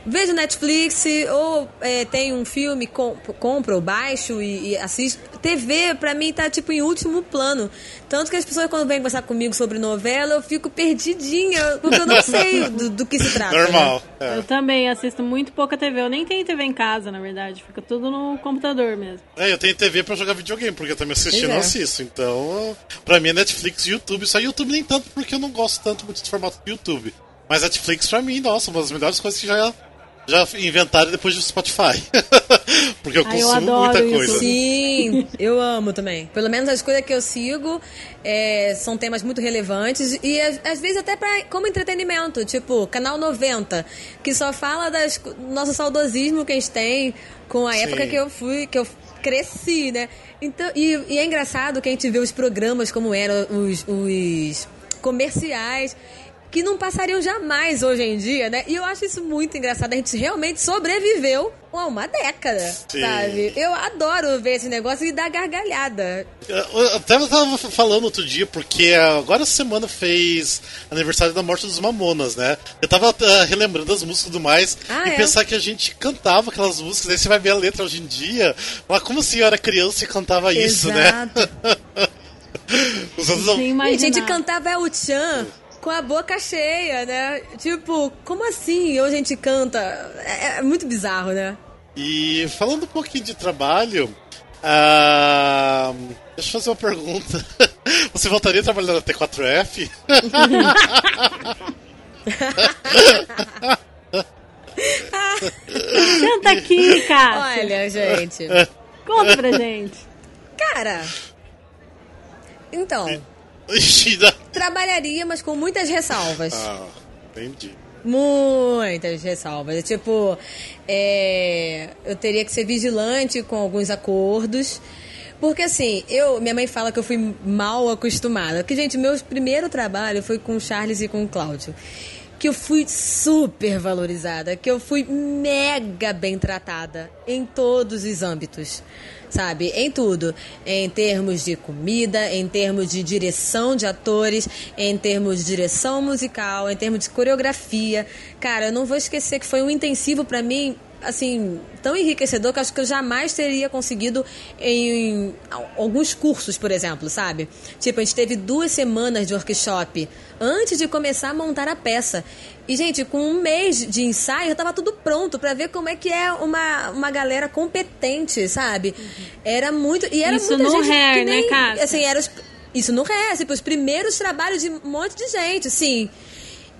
vejo Netflix ou é, tem um filme, com, compro ou baixo e, e assisto. TV, pra mim, tá tipo em último plano. Tanto que as pessoas, quando vêm conversar comigo sobre novela, eu fico perdidinha, porque eu não sei [laughs] do, do que se trata. Normal. Né? É. Eu também assisto muito pouca TV. Eu nem tenho TV em casa, na verdade. Fica tudo no computador mesmo. É, eu tenho TV pra jogar videogame, porque eu também assisti e não é. assisto. Então, pra mim é Netflix e YouTube. Só YouTube nem tanto, porque eu não gosto tanto muito do formato do YouTube. Mas Netflix, pra mim, nossa, uma das melhores coisas que já já inventaram depois do Spotify. [laughs] Porque eu Ai, consumo eu muita coisa. Isso. Sim, eu amo também. Pelo menos as coisas que eu sigo é, são temas muito relevantes e às, vezes até pra, como entretenimento, tipo Canal 90, que só fala das nosso saudosismo que a gente tem com a Sim. época que eu fui, que eu cresci, né? Então, e, e, é engraçado que a gente vê os programas como eram os, os comerciais que não passariam jamais hoje em dia, né? E eu acho isso muito engraçado. A gente realmente sobreviveu a uma década, Sim. sabe? Eu adoro ver esse negócio e dar gargalhada. Eu até tava falando outro dia, porque agora essa semana fez aniversário da morte dos Mamonas, né? Eu tava uh, relembrando as músicas e tudo mais, ah, e é? pensar que a gente cantava aquelas músicas, aí você vai ver a letra hoje em dia, mas como assim eu era criança e cantava Exato. isso, né? Os [laughs] anos... a gente cantava El Chan com a boca cheia, né? Tipo, como assim hoje a gente canta? É, é muito bizarro, né? E falando um pouquinho de trabalho, uh, deixa eu fazer uma pergunta. [laughs] Você voltaria a trabalhar na T4F? Canta [laughs] aqui, cara. Olha, gente. Conta pra gente. Cara. Então. [laughs] Trabalharia, mas com muitas ressalvas. Ah, entendi. Muitas ressalvas. Tipo, é, eu teria que ser vigilante com alguns acordos. Porque assim, eu, minha mãe fala que eu fui mal acostumada. Porque, gente, meu primeiro trabalho foi com o Charles e com o Cláudio. Que eu fui super valorizada, que eu fui mega bem tratada em todos os âmbitos sabe? Em tudo. Em termos de comida, em termos de direção de atores, em termos de direção musical, em termos de coreografia. Cara, eu não vou esquecer que foi um intensivo para mim assim, tão enriquecedor que acho que eu jamais teria conseguido em, em, alguns cursos, por exemplo, sabe? Tipo, a gente teve duas semanas de workshop antes de começar a montar a peça. E, gente, com um mês de ensaio, tava tudo pronto para ver como é que é uma, uma galera competente, sabe? Era muito. E era Isso muita no gente. Hair, nem, né, cara? Assim, era os, isso no Hair, tipo, os primeiros trabalhos de um monte de gente, sim.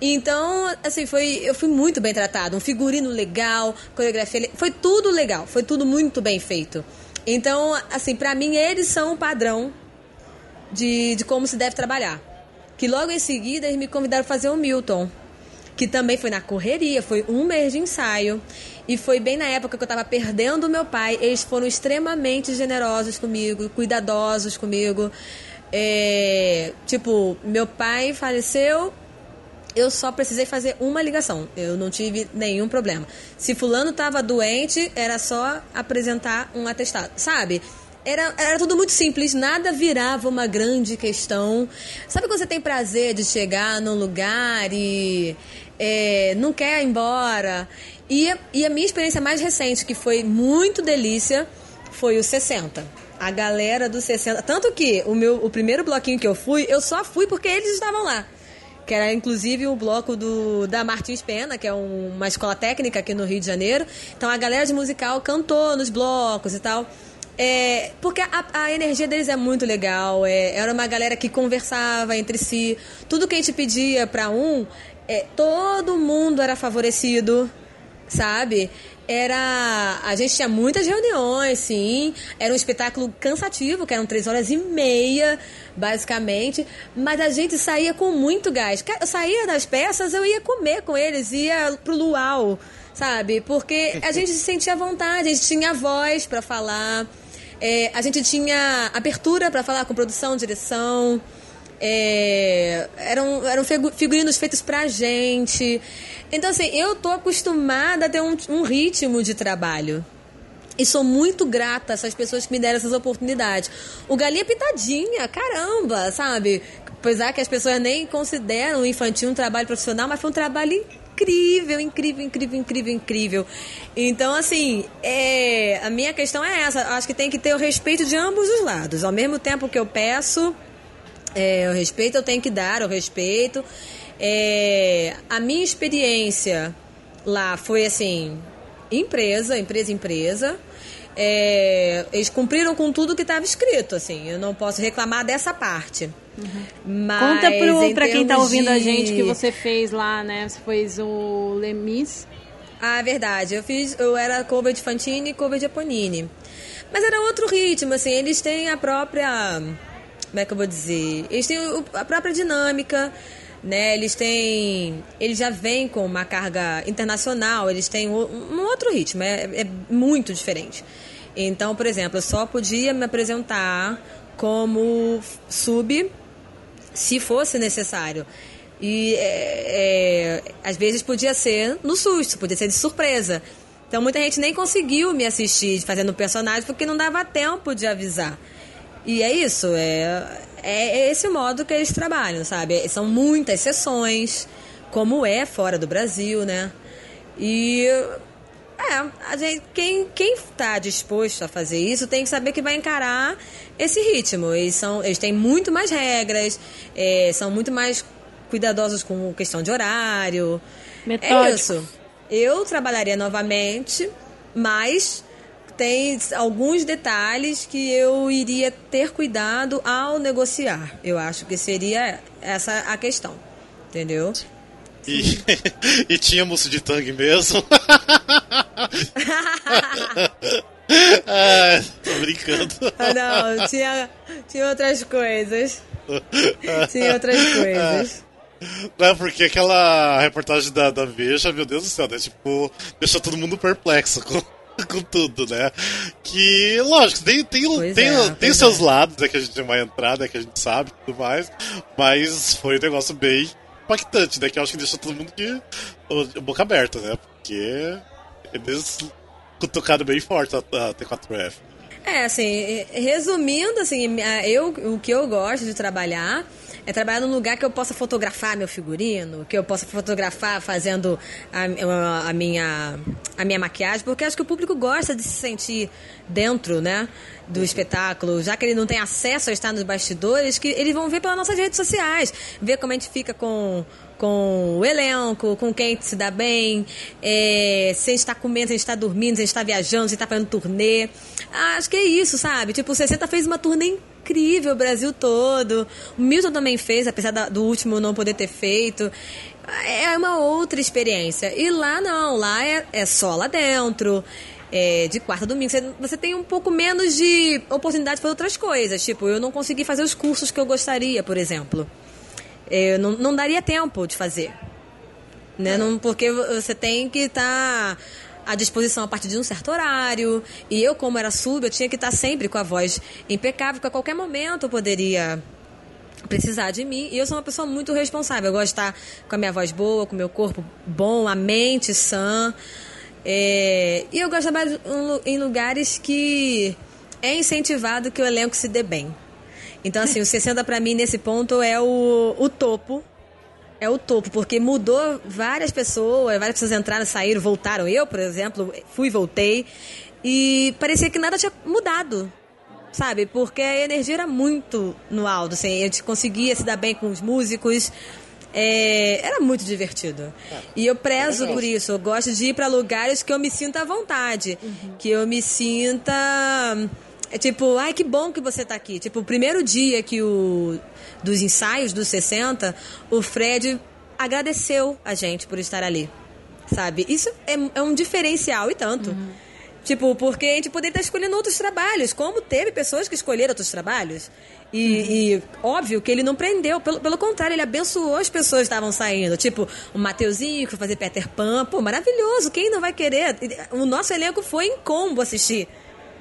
Então, assim, foi, eu fui muito bem tratado. Um figurino legal, coreografia. Foi tudo legal, foi tudo muito bem feito. Então, assim, para mim, eles são o padrão de, de como se deve trabalhar. Que logo em seguida eles me convidaram a fazer o Milton que também foi na correria, foi um mês de ensaio. E foi bem na época que eu estava perdendo meu pai. Eles foram extremamente generosos comigo, cuidadosos comigo. É, tipo, meu pai faleceu, eu só precisei fazer uma ligação. Eu não tive nenhum problema. Se fulano estava doente, era só apresentar um atestado, sabe? Era, era tudo muito simples, nada virava uma grande questão. Sabe quando você tem prazer de chegar num lugar e é, não quer ir embora. E, e a minha experiência mais recente, que foi muito delícia, foi o 60 a galera do 60. Tanto que o meu o primeiro bloquinho que eu fui, eu só fui porque eles estavam lá. Que era inclusive o bloco do, da Martins Pena, que é um, uma escola técnica aqui no Rio de Janeiro. Então a galera de musical cantou nos blocos e tal. É, porque a, a, energia deles é muito legal. É, era uma galera que conversava entre si. Tudo que a gente pedia para um, é, todo mundo era favorecido, sabe? Era. A gente tinha muitas reuniões, sim. Era um espetáculo cansativo, que eram três horas e meia, basicamente. Mas a gente saía com muito gás. Eu saía das peças, eu ia comer com eles, ia pro luau, sabe? Porque a gente se sentia à vontade, a gente tinha voz para falar. É, a gente tinha abertura para falar com produção, direção. É, eram, eram figurinos feitos pra gente. Então, assim, eu tô acostumada a ter um, um ritmo de trabalho. E sou muito grata a essas pessoas que me deram essas oportunidades. O Galinha Pitadinha, caramba, sabe? Apesar que as pessoas nem consideram o infantil um trabalho profissional, mas foi um trabalho incrível, incrível, incrível, incrível, incrível. Então, assim, é, a minha questão é essa. Acho que tem que ter o respeito de ambos os lados. Ao mesmo tempo que eu peço é, o respeito eu tenho que dar, o respeito. É, a minha experiência lá foi assim, empresa, empresa, empresa. É, eles cumpriram com tudo que estava escrito, assim. Eu não posso reclamar dessa parte. Uhum. Mas, Conta pro, pra quem tá ouvindo de... a gente que você fez lá, né? Você fez o Lemis. Ah, verdade. Eu fiz, eu era cover de Fantini e cover de Aponini. Mas era outro ritmo, assim, eles têm a própria. Como é que eu vou dizer? Eles têm a própria dinâmica, né? Eles têm. Eles já vêm com uma carga internacional, eles têm um outro ritmo, é, é muito diferente. Então, por exemplo, eu só podia me apresentar como sub se fosse necessário. E é, é, às vezes podia ser no susto, podia ser de surpresa. Então muita gente nem conseguiu me assistir fazendo personagem porque não dava tempo de avisar. E é isso, é, é, é esse modo que eles trabalham, sabe? São muitas sessões, como é fora do Brasil, né? E é, a gente, quem, quem tá disposto a fazer isso tem que saber que vai encarar esse ritmo. Eles, são, eles têm muito mais regras, é, são muito mais cuidadosos com questão de horário. Metódico. É isso. Eu trabalharia novamente, mas tem alguns detalhes que eu iria ter cuidado ao negociar. Eu acho que seria essa a questão. Entendeu? E, [laughs] e tinha moço de tangue mesmo. [laughs] ah, tô brincando. Ah, não, tinha, tinha outras coisas. Tinha outras [laughs] coisas. Não, é porque aquela reportagem da, da Veja, meu Deus do céu, né? Tipo, deixou todo mundo perplexo com, [laughs] com tudo, né? Que, lógico, tem, tem, tem, é, tem seus é. lados, né? Que a gente vai entrar, né? Que a gente sabe e tudo mais. Mas foi um negócio bem impactante, né? Que eu acho que deixou todo mundo de boca aberta, né? Porque eles cutucaram bem forte a, a T4F. É, assim, resumindo, assim, eu, o que eu gosto de trabalhar é trabalhar num lugar que eu possa fotografar meu figurino, que eu possa fotografar fazendo a, a, minha, a minha maquiagem, porque acho que o público gosta de se sentir dentro, né, do espetáculo, já que ele não tem acesso a estar nos bastidores, que eles vão ver pelas nossas redes sociais, ver como a gente fica com com o elenco, com quem se dá bem, é, se a gente está comendo, se a gente está dormindo, se a gente está viajando, se a gente está fazendo turnê. Acho que é isso, sabe? Tipo, o 60 fez uma turnê incrível, o Brasil todo. O Milton também fez, apesar do último não poder ter feito. É uma outra experiência. E lá não, lá é, é só lá dentro. É, de quarta a domingo, você, você, tem um pouco menos de oportunidade para outras coisas. Tipo, eu não consegui fazer os cursos que eu gostaria, por exemplo. Eu não, não daria tempo de fazer. Né? Não, porque você tem que estar. Tá à disposição a partir de um certo horário. E eu, como era sub, eu tinha que estar sempre com a voz impecável, porque a qualquer momento eu poderia precisar de mim. E eu sou uma pessoa muito responsável. Eu gosto de estar com a minha voz boa, com o meu corpo bom, a mente sã. É... E eu gosto de trabalhar em lugares que é incentivado que o elenco se dê bem. Então, assim, o 60 para mim nesse ponto é o, o topo é o topo, porque mudou várias pessoas, várias pessoas entraram, saíram, voltaram. Eu, por exemplo, fui e voltei. E parecia que nada tinha mudado, sabe? Porque a energia era muito no alto, assim, a gente conseguia se dar bem com os músicos. É, era muito divertido. e eu prezo por isso. Eu gosto de ir para lugares que eu me sinta à vontade. Uhum. Que eu me sinta. É tipo, ai que bom que você está aqui. Tipo, o primeiro dia que o dos ensaios dos 60, o Fred agradeceu a gente por estar ali. Sabe? Isso é, é um diferencial e tanto. Uhum. Tipo, porque a gente poderia estar escolhendo outros trabalhos, como teve pessoas que escolheram outros trabalhos. E, uhum. e, óbvio que ele não prendeu, pelo, pelo contrário, ele abençoou as pessoas que estavam saindo. Tipo, o Mateuzinho que foi fazer Peter Pan, pô, maravilhoso, quem não vai querer? O nosso elenco foi em combo assistir,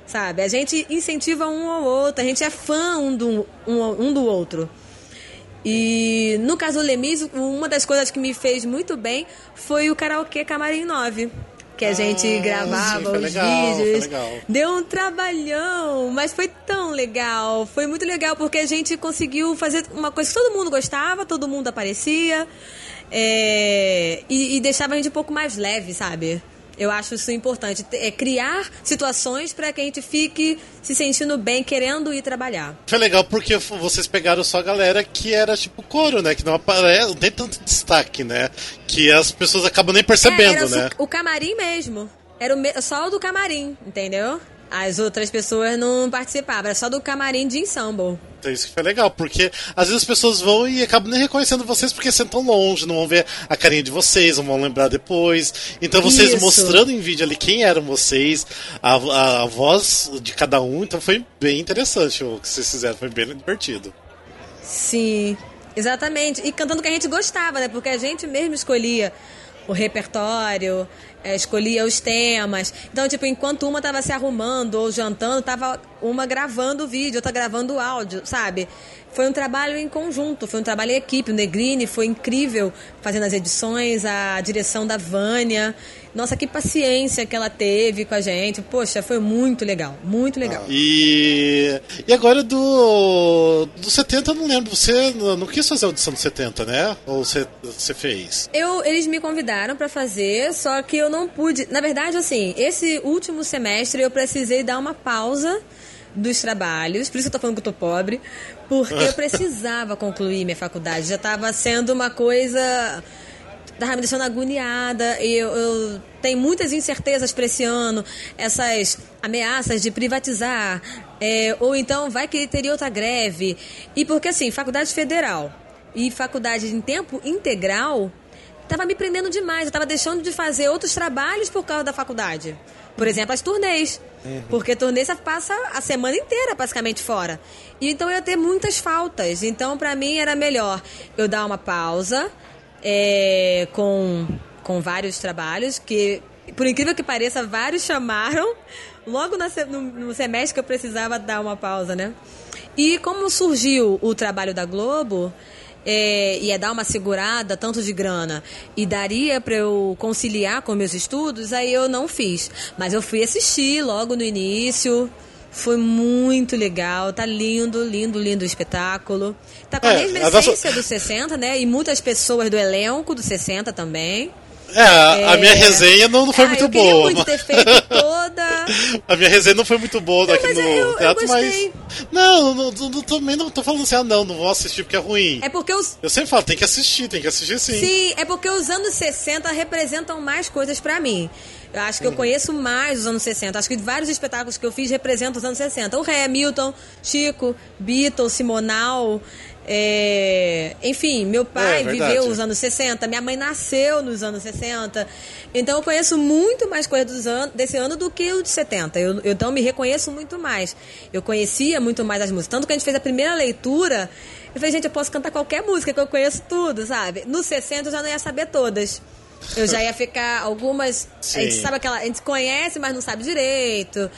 sabe? A gente incentiva um ao outro, a gente é fã um do, um, um do outro. E no caso do Lemis, uma das coisas que me fez muito bem foi o karaokê Camarim 9 que a gente ah, gravava sim, os legal, vídeos. Deu um trabalhão, mas foi tão legal. Foi muito legal porque a gente conseguiu fazer uma coisa que todo mundo gostava, todo mundo aparecia. É, e, e deixava a gente um pouco mais leve, sabe? Eu acho isso importante. É criar situações para que a gente fique se sentindo bem, querendo ir trabalhar. Foi legal porque vocês pegaram só a galera que era tipo coro, né? Que não aparece, não tem tanto destaque, né? Que as pessoas acabam nem percebendo, é, né? O, camarim mesmo. Era o, só o do camarim, entendeu? As outras pessoas não participavam, era só do camarim de ensemble. Então isso que foi legal, porque às vezes as pessoas vão e acabam nem reconhecendo vocês porque sentam longe, não vão ver a carinha de vocês, não vão lembrar depois. Então vocês isso. mostrando em vídeo ali quem eram vocês, a, a, a, voz de cada um, então foi bem interessante o que vocês fizeram, foi bem divertido. Sim, exatamente. E cantando o que a gente gostava, né? Porque a gente mesmo escolhia o repertório, é, escolhia os temas. Então, tipo, enquanto uma tava se arrumando ou jantando, tava uma gravando o vídeo, outra gravando o áudio, sabe? Foi um trabalho em conjunto, foi um trabalho em equipe. O Negrini foi incrível fazendo as edições, a direção da Vânia. Nossa, que paciência que ela teve com a gente. Poxa, foi muito legal, muito legal. Ah, e, e agora do, do 70, eu não lembro. Você não quis fazer a audição do 70, né? Ou você, você fez? Eu, eles me convidaram para fazer, só que eu não pude. Na verdade, assim, esse último semestre eu precisei dar uma pausa dos trabalhos, por isso eu tô falando que eu tô pobre, porque eu [laughs] precisava concluir minha faculdade. Já estava sendo uma coisa estava me deixando agoniada. E eu, eu tenho muitas incertezas para esse ano, essas ameaças de privatizar, é, ou então vai que teria outra greve. E porque, assim, faculdade federal e faculdade em tempo integral estava me prendendo demais. Eu estava deixando de fazer outros trabalhos por causa da faculdade. Por exemplo, as turnês. Uhum. Porque turnê você passa a semana inteira praticamente fora. E então eu ia ter muitas faltas. Então, para mim, era melhor eu dar uma pausa, é, com, com vários trabalhos que, por incrível que pareça, vários chamaram logo no, no semestre que eu precisava dar uma pausa, né? E como surgiu o trabalho da Globo, é, ia dar uma segurada tanto de grana e daria para eu conciliar com meus estudos, aí eu não fiz. Mas eu fui assistir logo no início. Foi muito legal, tá lindo, lindo, lindo o espetáculo. Tá com é, a mesma essência do 60, né? E muitas pessoas do elenco do 60 também. É, a, é... minha resenha não, não foi ah, muito eu boa. Muito ter feito toda. [laughs] a minha resenha não foi muito boa não, aqui no eu, teatro, eu mas. Não, não, não, não, também não tô falando assim, ah, não, não vou assistir porque é ruim. É porque os. Eu sempre falo, tem que assistir, tem que assistir sim. Sim, é porque os anos 60 representam mais coisas para mim. Eu acho que eu conheço mais os anos 60. Acho que vários espetáculos que eu fiz representam os anos 60. O Ré, Milton, Chico, Beatles, Simonal. É... Enfim, meu pai é, viveu os anos 60, minha mãe nasceu nos anos 60. Então eu conheço muito mais coisas desse ano do que o de 70. Eu, eu, então me reconheço muito mais. Eu conhecia muito mais as músicas. Tanto que a gente fez a primeira leitura, eu falei, gente, eu posso cantar qualquer música que eu conheço tudo, sabe? No 60 eu já não ia saber todas. Eu já ia ficar algumas. Sim. A gente sabe aquela. A gente conhece, mas não sabe direito.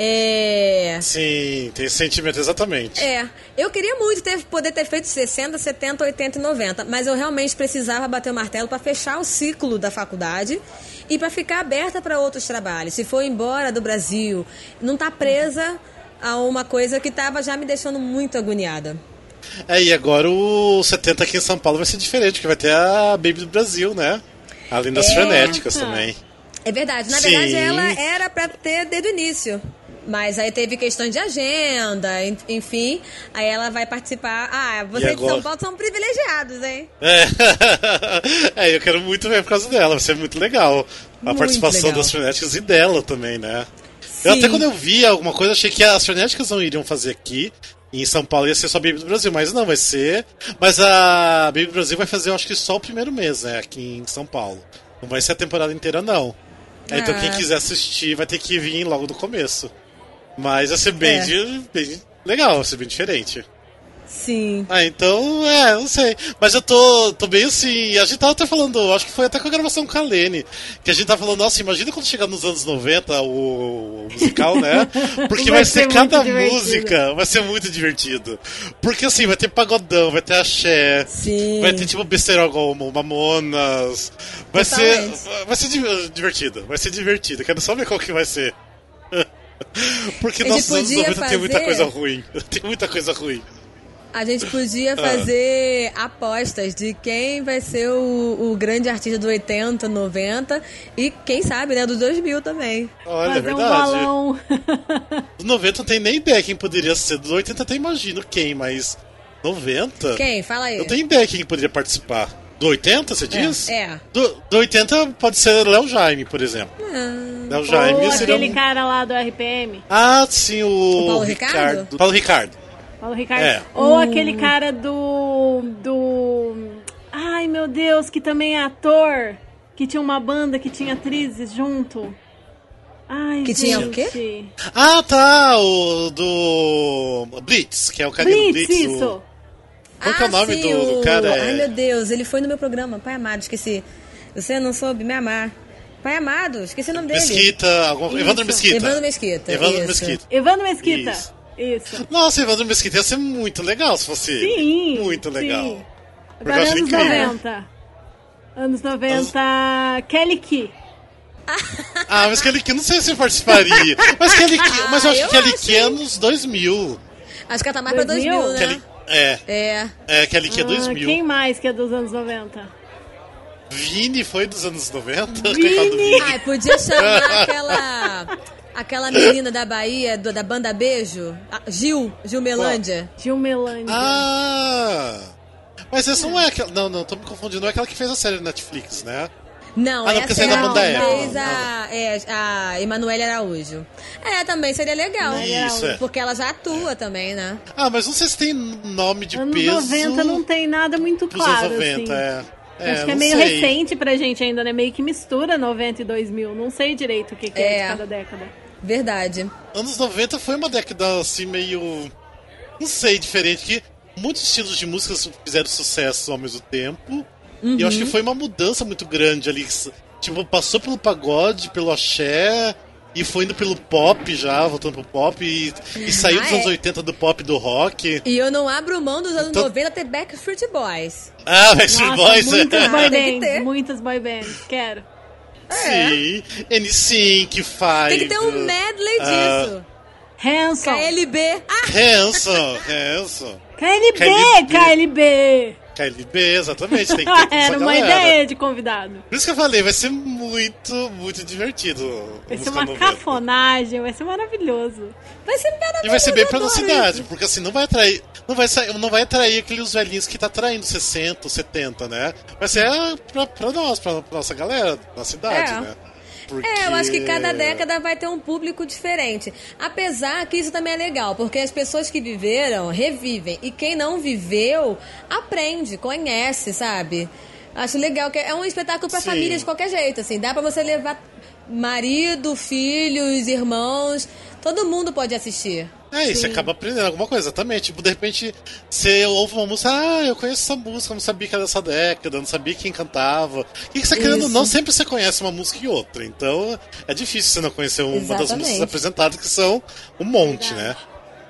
É... Sim, tem esse sentimento exatamente. É. Eu queria muito ter, poder ter feito 60, 70, 80 e 90, mas eu realmente precisava bater o martelo para fechar o ciclo da faculdade e para ficar aberta para outros trabalhos. Se for embora do Brasil, não tá presa a uma coisa que tava já me deixando muito agoniada. É, e agora o 70 aqui em São Paulo vai ser diferente, que vai ter a Baby do Brasil, né? Além das é... frenéticas também. É verdade. Na Sim. verdade, ela era para ter desde o início. Mas aí teve questões de agenda, enfim. Aí ela vai participar. Ah, vocês de São Paulo são privilegiados, hein? É. [laughs] é, eu quero muito ver por causa dela. Vai ser muito legal. A muito participação legal. das frenéticas e dela também, né? Eu até quando eu vi alguma coisa, achei que as frenéticas não iriam fazer aqui. Em São Paulo ia ser só Baby do Brasil, mas não, vai ser. Mas a Baby do Brasil vai fazer, eu acho que só o primeiro mês, né? Aqui em São Paulo. Não vai ser a temporada inteira, não. É, então quem ah. quiser assistir vai ter que vir logo do começo. Mas vai ser bem, é. de, bem legal, vai ser bem diferente. Sim. Ah, então, é, não sei. Mas eu tô, tô bem assim. A gente tava até falando, acho que foi até com a gravação com a Lene, que a gente tava falando, nossa, imagina quando chegar nos anos 90 o, o musical, né? [laughs] Porque vai, vai ser, ser cada música, vai ser muito divertido. Porque assim, vai ter pagodão, vai ter axé, Sim. vai ter tipo besterol mamonas. Vai Totalmente. ser. Vai ser divertido, vai ser divertido. Quero só ver qual que vai ser. [laughs] Porque nossos anos 90 fazer... [laughs] tem muita coisa ruim. Tem muita coisa ruim. A gente podia ah. fazer ah. apostas de quem vai ser o, o, grande artista do 80, 90 e quem sabe, né, do 2000 também. Olha, é fazer é verdade. Um balão. Do 90 não tem nem ideia quem poderia ser. Do 80 até imagino quem, mas 90? Quem? Fala aí. Eu tenho ideia quem poderia participar. Do 80, você diz? É. Do, do 80 pode ser Léo Jaime, por exemplo. Ah. Léo Jaime Ou seria aquele um... cara lá do RPM. Ah, sim, o, O Paulo Ricardo? Paulo Ricardo. Paulo Ricardo. É. Ou aquele cara do. do. Ai meu Deus, que também é ator. Que tinha uma banda que tinha atrizes junto. Ai, Que gente. tinha o quê? Ah, tá, o do Blitz, que é o carinho Blitz, do Blitz. isso. O... Qual que é o nome sim, do, do cara? Ai, É... meu Deus, ele foi no meu programa, Pai Amado, esqueci. Você não soube me amar. Pai Amado, esqueci o nome dele. Mesquita, algum... Evandro Mesquita. Evandro Mesquita, Evandro isso. Mesquita. Evandro Mesquita. Isso. Isso. Nossa, Evandro Mesquita ia ser muito legal se fosse. Sim. Muito legal. Sim. Porque eu Agora anos incrível. 90. Anos 90. Kelly Key. Ah, mas Kelly Key, não sei se eu participaria. Mas Kelly Key, [laughs] mas eu acho Ah, eu que Kelly Key é anos 2000. Acho que ela tá mais pra 2000? 2000, né? Kelly... É, É. é, Kelly Key é Ah, 2000. quem mais que é dos anos 90? Vini foi dos anos 90? [laughs] Vini! Coitado do Vini. Ai, podia chamar [laughs] aquela. Aquela menina da Bahia, do- da banda Beijo. a Gil, Gil Melândia. Gil Melândia. Ah! Mas essa não é aquela. Não, não, tô me confundindo. Não é aquela que fez a série na Netflix, né? Não, Ah, não, essa você é da é a banda que Eva. fez a, é, a Emanuele Araújo. É, também seria legal. Isso, é. Porque ela já atua também, né? Ah, mas não sei se tem nome de anos peso. 90 não tem nada muito claro, anos 90, assim. é. É, Acho que é não meio sei. recente pra gente ainda, né? Meio que mistura 90 e 2000. Não sei direito o que, que é. É. de cada década. Verdade. Anos 90 foi uma década assim meio. Não sei, diferente. Que muitos estilos de música fizeram sucesso ao mesmo tempo. E eu acho que Uhum. foi uma mudança muito grande ali. Tipo, passou pelo pagode, pelo axé. E foi indo pelo pop já, voltando pro pop. E, e saiu Ah, dos anos é? 80 do pop do rock. E eu não abro mão dos anos Então- 90 ter Backstreet Boys. Ah, Backstreet Nossa, Boys, muitas é. boy [laughs] Ah, bands, muitas boy bands. Quero. Sim. NSYNC, faz. Tem que ter um medley Ah. disso. Hanson. KLB. Ah, Hanson, Hanson. KLB, KLB. KLB. KLB, exatamente. Tem que [laughs] ter Era uma galera. ideia de convidado. Por isso que eu falei, vai ser muito, muito divertido. Vai ser uma 90. cafonagem, vai ser maravilhoso. vai ser maravilhoso. E vai ser bem pra eu nossa adoro idade, isso. porque assim, não vai atrair. Não vai, não vai atrair aqueles velhinhos que tá atraindo 60, 70, né? Vai ser pra, pra nós, pra, pra nossa galera, nossa idade, É. né? Porque... É, eu acho que cada década vai ter um público diferente. Apesar que isso também é legal, porque as pessoas que viveram revivem. E quem não viveu, aprende, conhece, sabe? Acho legal que é um espetáculo Sim. família de qualquer jeito, assim. Dá pra você levar marido, filhos, irmãos. Todo mundo pode assistir. É, e você acaba aprendendo alguma coisa, exatamente. Tipo, de repente, você ouve uma música, ah, eu conheço essa música, não sabia que era dessa década, não sabia quem cantava. E que você querendo ou Isso. não, sempre você conhece uma música e outra. Então, é difícil você não conhecer uma das Exatamente. músicas apresentadas, que são um monte, né?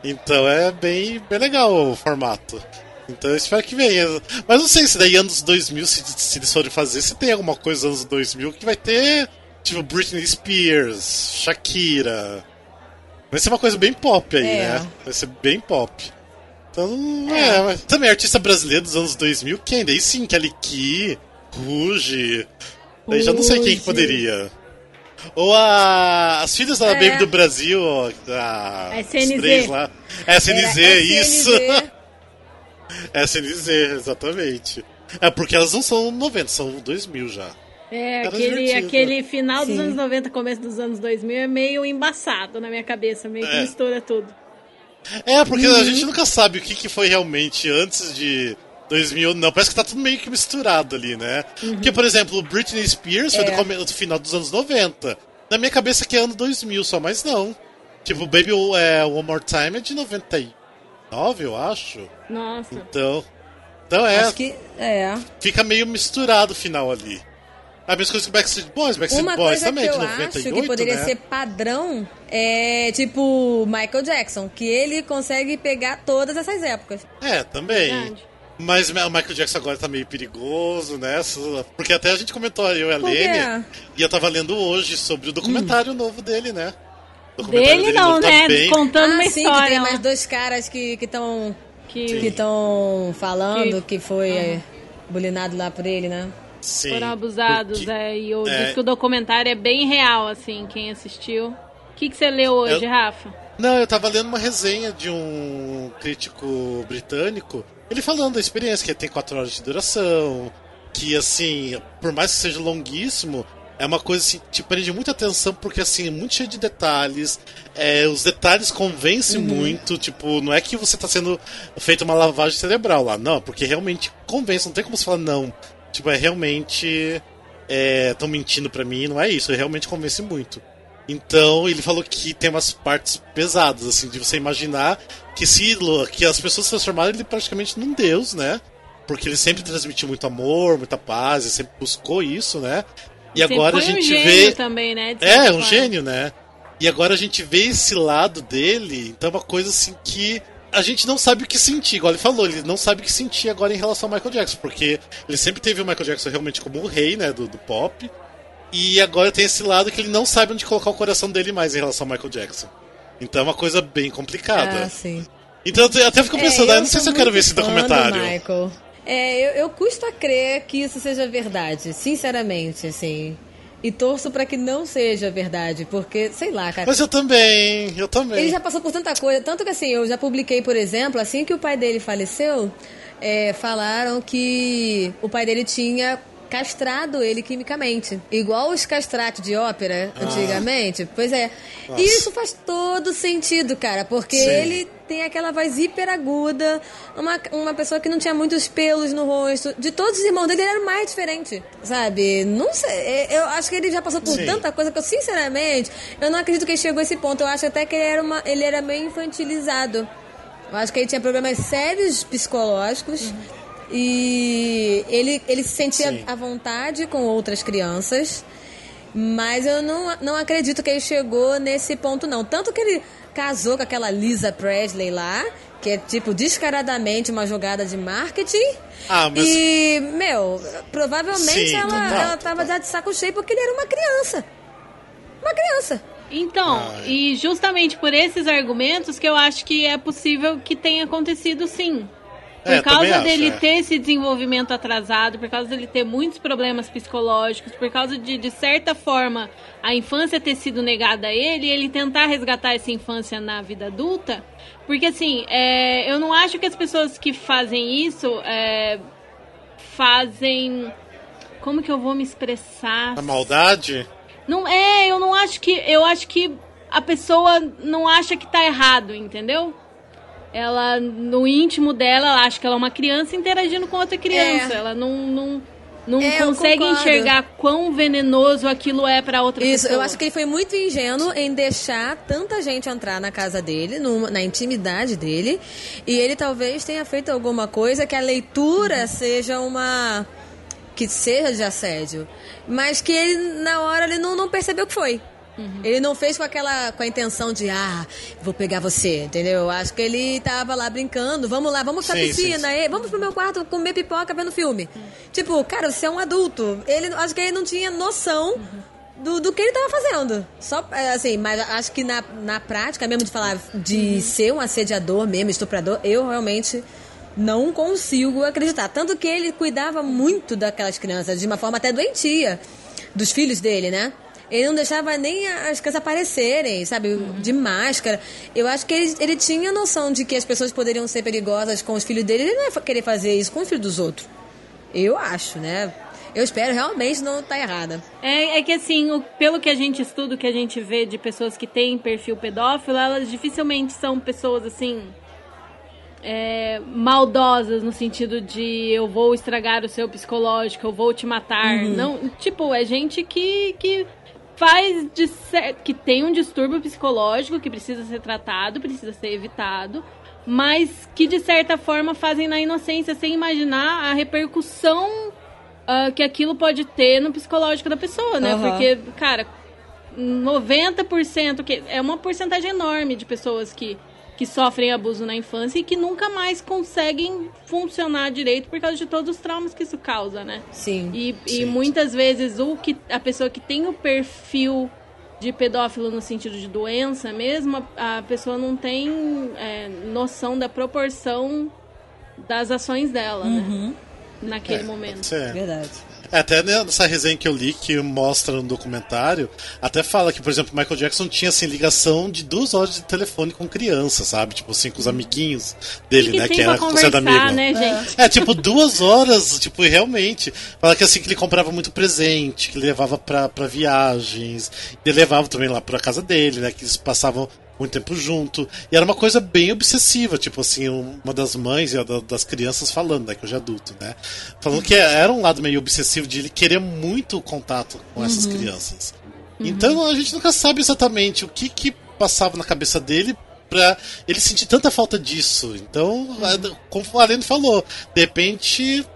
Então é bem, bem legal o formato. Então eu espero que venha. Mas não sei se daí anos 2000, se, se eles forem fazer, se tem alguma coisa anos 2000 que vai ter, tipo, Britney Spears, Shakira. Vai ser uma coisa bem pop aí, É. né? Vai ser bem pop. Então, é, mas também artista brasileiro dos anos 2000, quem? Daí sim, Kelly Key, Ruge. Daí já não sei quem que poderia. Ou a, as filhas da É. Baby do Brasil, a, A os SNZ. três lá. SNZ, Era isso! SNZ. SNZ, exatamente. É porque elas não são 90, são 2000 já. É, Era aquele, divertido. aquele final dos Sim. anos 90, começo dos anos 2000 é meio embaçado na minha cabeça, meio que É. mistura tudo. É, porque Uhum. a gente nunca sabe o que, que foi realmente antes de 2000, não. Parece que tá tudo meio que misturado ali, né? Porque, por exemplo, Britney Spears foi Uhum. É. do, come- do final dos anos 90. Na minha cabeça que é ano 2000 só, mas não. Tipo, Baby é, One More Time é de 99, eu acho. Nossa. Então, então é, Acho que. É. fica meio misturado o final ali. A mesma coisa que Backstreet Boys, Backstreet Uma Boys coisa que também, eu de 98, acho que poderia né? ser padrão é tipo Michael Jackson, que ele consegue pegar todas essas épocas. É, também. Verdade. Mas o Michael Jackson agora tá meio perigoso, né? Porque até a gente comentou, eu e a? Lene, e eu tava lendo hoje sobre o documentário novo dele, né? Documentário Dele não, tá né? bem- Contando uma ah, sim, que história. tem lá. mais dois caras que estão que que estão falando que, Que- foi é, bulinado lá por ele, né? Sim, foram abusados, porque- é, e eu é. disse que o documentário é bem real, assim, quem assistiu. O que, que você leu hoje, Eu- Rafa? Não, eu tava lendo uma resenha de um crítico britânico, ele falando da experiência, que tem quatro horas de duração, que assim, por mais que seja longuíssimo, é uma coisa assim, te prende muita atenção porque assim, é muito cheio de detalhes. É, os detalhes convencem uhum. muito, tipo, não é que você está sendo feito uma lavagem cerebral lá, não, porque realmente convence, não tem como você falar não. Tipo, é realmente estão é, mentindo para mim, não é isso, realmente convence muito. Então ele falou que tem umas partes pesadas, assim, de você imaginar que se que as pessoas se transformaram ele praticamente num deus, né? Porque ele sempre transmitiu muito amor, muita paz, ele sempre buscou isso, né? E agora a gente um vê. Também, né? É, um gênio, né? E agora a gente vê esse lado dele, então é uma coisa assim que a gente não sabe o que sentir, igual ele falou, ele não sabe o que sentir agora em relação ao Michael Jackson, porque ele sempre teve o Michael Jackson realmente como o rei, né, do, do pop, e agora tem esse lado que ele não sabe onde colocar o coração dele mais em relação ao Michael Jackson. Então é uma coisa bem complicada. Ah, sim. Então eu até fico é, pensando, é, eu ah, não sei se eu quero ver esse documentário. Michael. É, eu, eu custo a crer que isso seja verdade, sinceramente, assim. E torço para que não seja verdade, porque, sei lá, cara. Mas eu também, eu também. Ele já passou por tanta coisa, tanto que assim, eu já publiquei, por exemplo, assim que o pai dele faleceu, é, falaram que o pai dele tinha castrado ele quimicamente. Igual os castratos de ópera ah. antigamente. Pois é. Nossa. Isso faz todo sentido, cara, porque Sim. ele tem aquela voz hiper aguda, uma, uma pessoa que não tinha muitos pelos no rosto. De todos os irmãos dele, ele era o mais diferente, sabe? Não sei, é, eu acho que ele já passou por Sim. tanta coisa que eu, sinceramente, eu não acredito que ele chegou a esse ponto. Eu acho até que ele era, uma, ele era meio infantilizado. Eu acho que ele tinha problemas sérios psicológicos. Uhum. E ele, ele se sentia Sim. à vontade com outras crianças. Mas eu não, não acredito que ele chegou nesse ponto, não. Tanto que ele casou com aquela Lisa Presley lá, que é, tipo, descaradamente uma jogada de marketing. Ah, mas... E, meu, provavelmente Sim, ela, ela tava já de saco cheio porque ele era uma criança. Uma criança. Então, ah, é. e justamente por esses argumentos que eu acho que é possível que tenha acontecido sim. Por é, causa dele acho, é. ter esse desenvolvimento atrasado, por causa dele ter muitos problemas psicológicos, por causa de, de certa forma, a infância ter sido negada a ele, ele tentar resgatar essa infância na vida adulta. Porque, assim, é, eu não acho que as pessoas que fazem isso é, fazem. Como que eu vou me expressar? A maldade? Não é, eu não acho que. Eu acho que a pessoa não acha que tá errado, entendeu? Ela no íntimo dela, ela acha que ela é uma criança interagindo com outra criança. É. Ela não, não, não é, consegue enxergar quão venenoso aquilo é para outra Isso, pessoa. eu acho que ele foi muito ingênuo em deixar tanta gente entrar na casa dele, no, na intimidade dele, e ele talvez tenha feito alguma coisa que a leitura uhum. seja uma que seja de assédio, mas que ele na hora ele não, não percebeu que foi. Uhum. Ele não fez com aquela com a intenção de ah, vou pegar você, entendeu? Acho que ele tava lá brincando, vamos lá, vamos pra sim, piscina, sim, sim. vamos pro meu quarto comer pipoca vendo filme. Uhum. Tipo, cara, você é um adulto. Ele acho que ele não tinha noção uhum. Do, do que ele tava fazendo. Só, é, assim, mas acho que na, na prática mesmo de falar de uhum. ser um assediador mesmo, estuprador, eu realmente não consigo acreditar. Tanto que ele cuidava muito daquelas crianças, de uma forma até doentia, dos filhos dele, né? Ele não deixava nem as crianças aparecerem, sabe? Uhum. De máscara. Eu acho que ele, ele tinha noção de que as pessoas poderiam ser perigosas com os filhos dele. Ele não ia querer fazer isso com os filhos dos outros. Eu acho, né? Eu espero realmente não estar tá errada. É, é que assim, o, pelo que a gente estuda, o que a gente vê de pessoas que têm perfil pedófilo, elas dificilmente são pessoas assim. É, maldosas no sentido de eu vou estragar o seu psicológico, eu vou te matar. Uhum. Não, tipo, é gente que, que faz de que tem um distúrbio psicológico que precisa ser tratado, precisa ser evitado, mas que de certa forma fazem na inocência sem imaginar a repercussão uh, que aquilo pode ter no psicológico da pessoa, né? Uhum. Porque, cara, 90%, que é uma porcentagem enorme de pessoas que que sofrem abuso na infância e que nunca mais conseguem funcionar direito por causa de todos os traumas que isso causa, né? Sim. E, Sim. e muitas vezes o que a pessoa que tem o perfil de pedófilo no sentido de doença mesmo, a, a pessoa não tem é, noção da proporção das ações dela, né? uhum. né? Naquele é, momento. Verdade. É, até nessa resenha que eu li, que mostra no documentário, até fala que, por exemplo, Michael Jackson tinha assim, ligação de duas horas de telefone com criança, sabe? Tipo assim, com os amiguinhos dele, que né? Que era conversar, amigo. Né, gente? É, tipo, duas horas, tipo, realmente. Fala que assim que ele comprava muito presente, que ele levava pra, pra viagens, ele levava também lá pra casa dele, né? Que eles passavam muito tempo junto. E era uma coisa bem obsessiva, tipo assim, uma das mães e das crianças falando, né, que hoje é adulto, né? Falando que era um lado meio obsessivo de ele querer muito contato com essas uhum. crianças. Uhum. Então a gente nunca sabe exatamente o que que passava na cabeça dele pra ele sentir tanta falta disso. Então, como o Alendo falou, de repente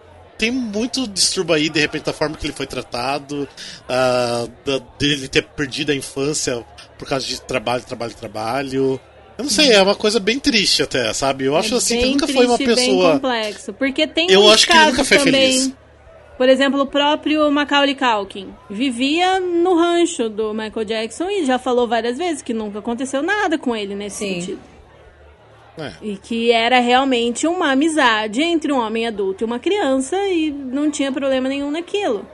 tem muito distúrbio aí, de repente, da forma que ele foi tratado, uh, da, dele ter perdido a infância por causa de trabalho, trabalho, trabalho. Eu não sei, é uma coisa bem triste até, sabe? Eu acho é assim que nunca foi uma pessoa. Bem complexo, porque tem Eu acho que ele nunca foi também, feliz. Por exemplo, o próprio Macaulay Culkin vivia no rancho do Michael Jackson e já falou várias vezes que nunca aconteceu nada com ele nesse Sim. sentido. É. E que era realmente uma amizade entre um homem adulto e uma criança e não tinha problema nenhum naquilo.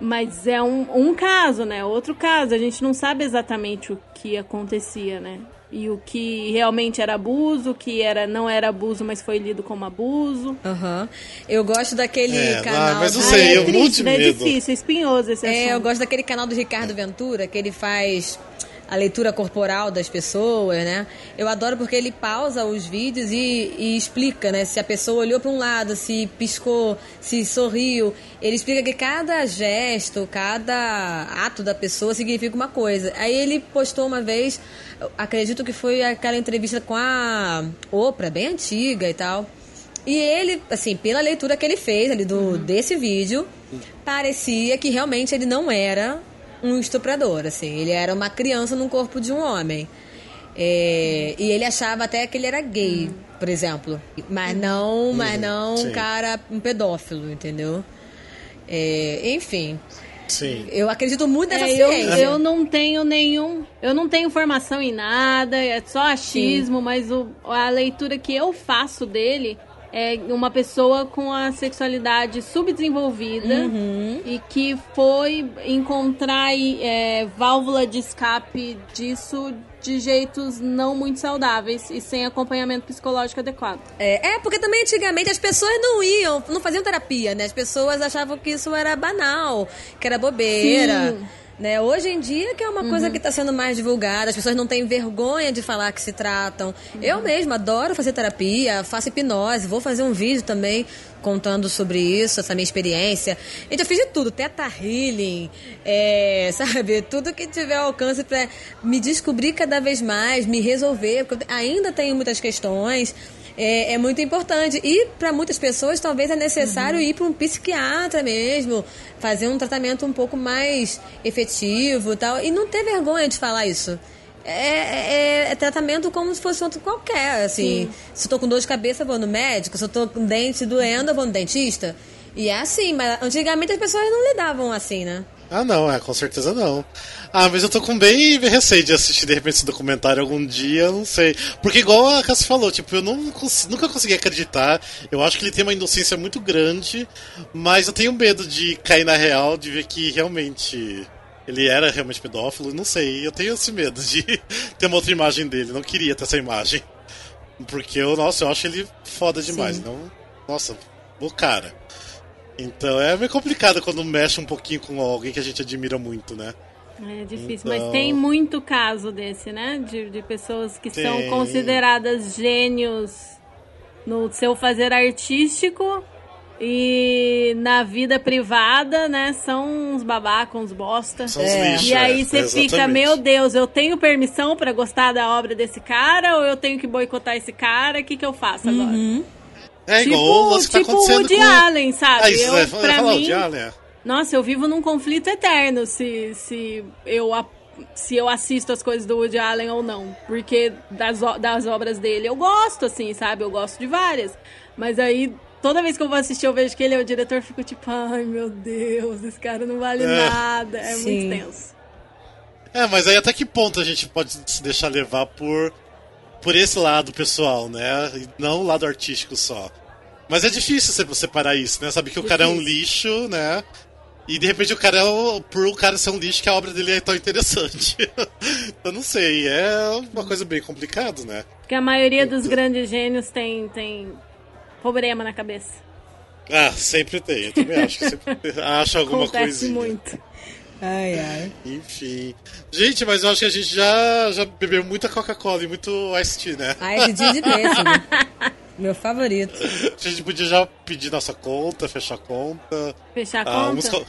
Mas é um, um caso, né? Outro caso. A gente não sabe exatamente o que acontecia, né? E o que realmente era abuso, o que era, não era abuso, mas foi lido como abuso. Aham. Uhum. Eu gosto daquele é, canal. mas não sei, ah, é eu triste, né? É difícil, é espinhoso esse É, eu gosto daquele canal do Ricardo Ventura, que ele faz a leitura corporal das pessoas, né? Eu adoro porque ele pausa os vídeos e, e explica, né? Se a pessoa olhou para um lado, se piscou, se sorriu. Ele explica que cada gesto, cada ato da pessoa significa uma coisa. Aí ele postou uma vez, acredito que foi aquela entrevista com a Oprah, bem antiga e tal. E ele, assim, pela leitura que ele fez ali do, uhum. desse vídeo, parecia que realmente ele não era um estuprador, assim. Ele era uma criança no corpo de um homem. É, e ele achava até que ele era gay, por exemplo. Mas não, mas não um cara, um pedófilo, entendeu? É, enfim. Sim. Eu acredito muito nessa é, ciência. Eu, eu não tenho nenhum. Eu não tenho formação em nada, é só achismo, Sim. mas o, a leitura que eu faço dele é uma pessoa com a sexualidade subdesenvolvida uhum. e que foi encontrar é, válvula de escape disso de jeitos não muito saudáveis e sem acompanhamento psicológico adequado. É, é, porque também antigamente as pessoas não iam, não faziam terapia, né? As pessoas achavam que isso era banal, que era bobeira. Sim. Né? Hoje em dia, que é uma uhum. coisa que está sendo mais divulgada, as pessoas não têm vergonha de falar que se tratam. Uhum. Eu mesma adoro fazer terapia, faço hipnose, vou fazer um vídeo também contando sobre isso, essa minha experiência. Gente, eu fiz de tudo, teta healing, é, [laughs] sabe? Tudo que tiver alcance para me descobrir cada vez mais, me resolver, porque ainda tenho muitas questões é, é muito importante. E para muitas pessoas, talvez é necessário uhum. ir para um psiquiatra mesmo, fazer um tratamento um pouco mais efetivo tal. E não ter vergonha de falar isso. É, é, é, tratamento como se fosse outro qualquer, assim. Sim. Se eu tô com dor de cabeça, vou no médico. Se eu tô com dente doendo, eu vou no dentista. E é assim, mas antigamente as pessoas não lidavam assim, né? Ah, não, é, com certeza não. Ah, mas eu tô com bem receio de assistir de repente esse documentário algum dia, não sei. Porque, igual a Cassie falou, tipo, eu não, nunca consegui acreditar. Eu acho que ele tem uma inocência muito grande, mas eu tenho medo de cair na real, de ver que realmente ele era realmente pedófilo. Não sei, eu tenho esse medo de [laughs] ter uma outra imagem dele. Não queria ter essa imagem. Porque eu, nossa, eu acho ele foda demais. Não, nossa, o cara. Então é meio complicado quando mexe um pouquinho com alguém que a gente admira muito, né? É difícil, então... mas tem muito caso desse, né? De, de pessoas que tem. são consideradas gênios no seu fazer artístico e na vida privada, né? São uns babacos, uns bosta. São é. lixo, e aí você é, fica, meu Deus, eu tenho permissão para gostar da obra desse cara ou eu tenho que boicotar esse cara? O que, que eu faço agora? Uhum. É tipo, igual você tá tipo acontecendo o Woody com... Allen, sabe? Ah, isso, eu, é, pra mim, Woody Allen, é. Nossa, eu vivo num conflito eterno se, se, eu, se eu assisto as coisas do Woody Allen ou não. Porque das, das obras dele eu gosto, assim, sabe? Eu gosto de várias. Mas aí, toda vez que eu vou assistir, eu vejo que ele é o diretor, fico tipo, ai meu Deus, esse cara não vale é. nada. É Sim. muito tenso. É, mas aí até que ponto a gente pode se deixar levar por por esse lado pessoal, né? E não o lado artístico só. Mas é difícil você separar isso, né? Sabe que o cara é um lixo, né? E de repente o cara, é por o cara ser um lixo, que a obra dele é tão interessante. [laughs] eu não sei, é uma coisa bem complicada, né? Porque a maioria dos grandes gênios tem, tem problema na cabeça. Ah, sempre tem, eu também acho que sempre [laughs] acha alguma Acontece coisinha. muito. Ai, ai. Enfim. Gente, mas eu acho que a gente já, já bebeu muita Coca-Cola e muito Ice Tea, né? Ai, de dia de pêssego. Meu favorito. A gente podia já pedir nossa conta, fechar a conta. Fechar a Ah, conta?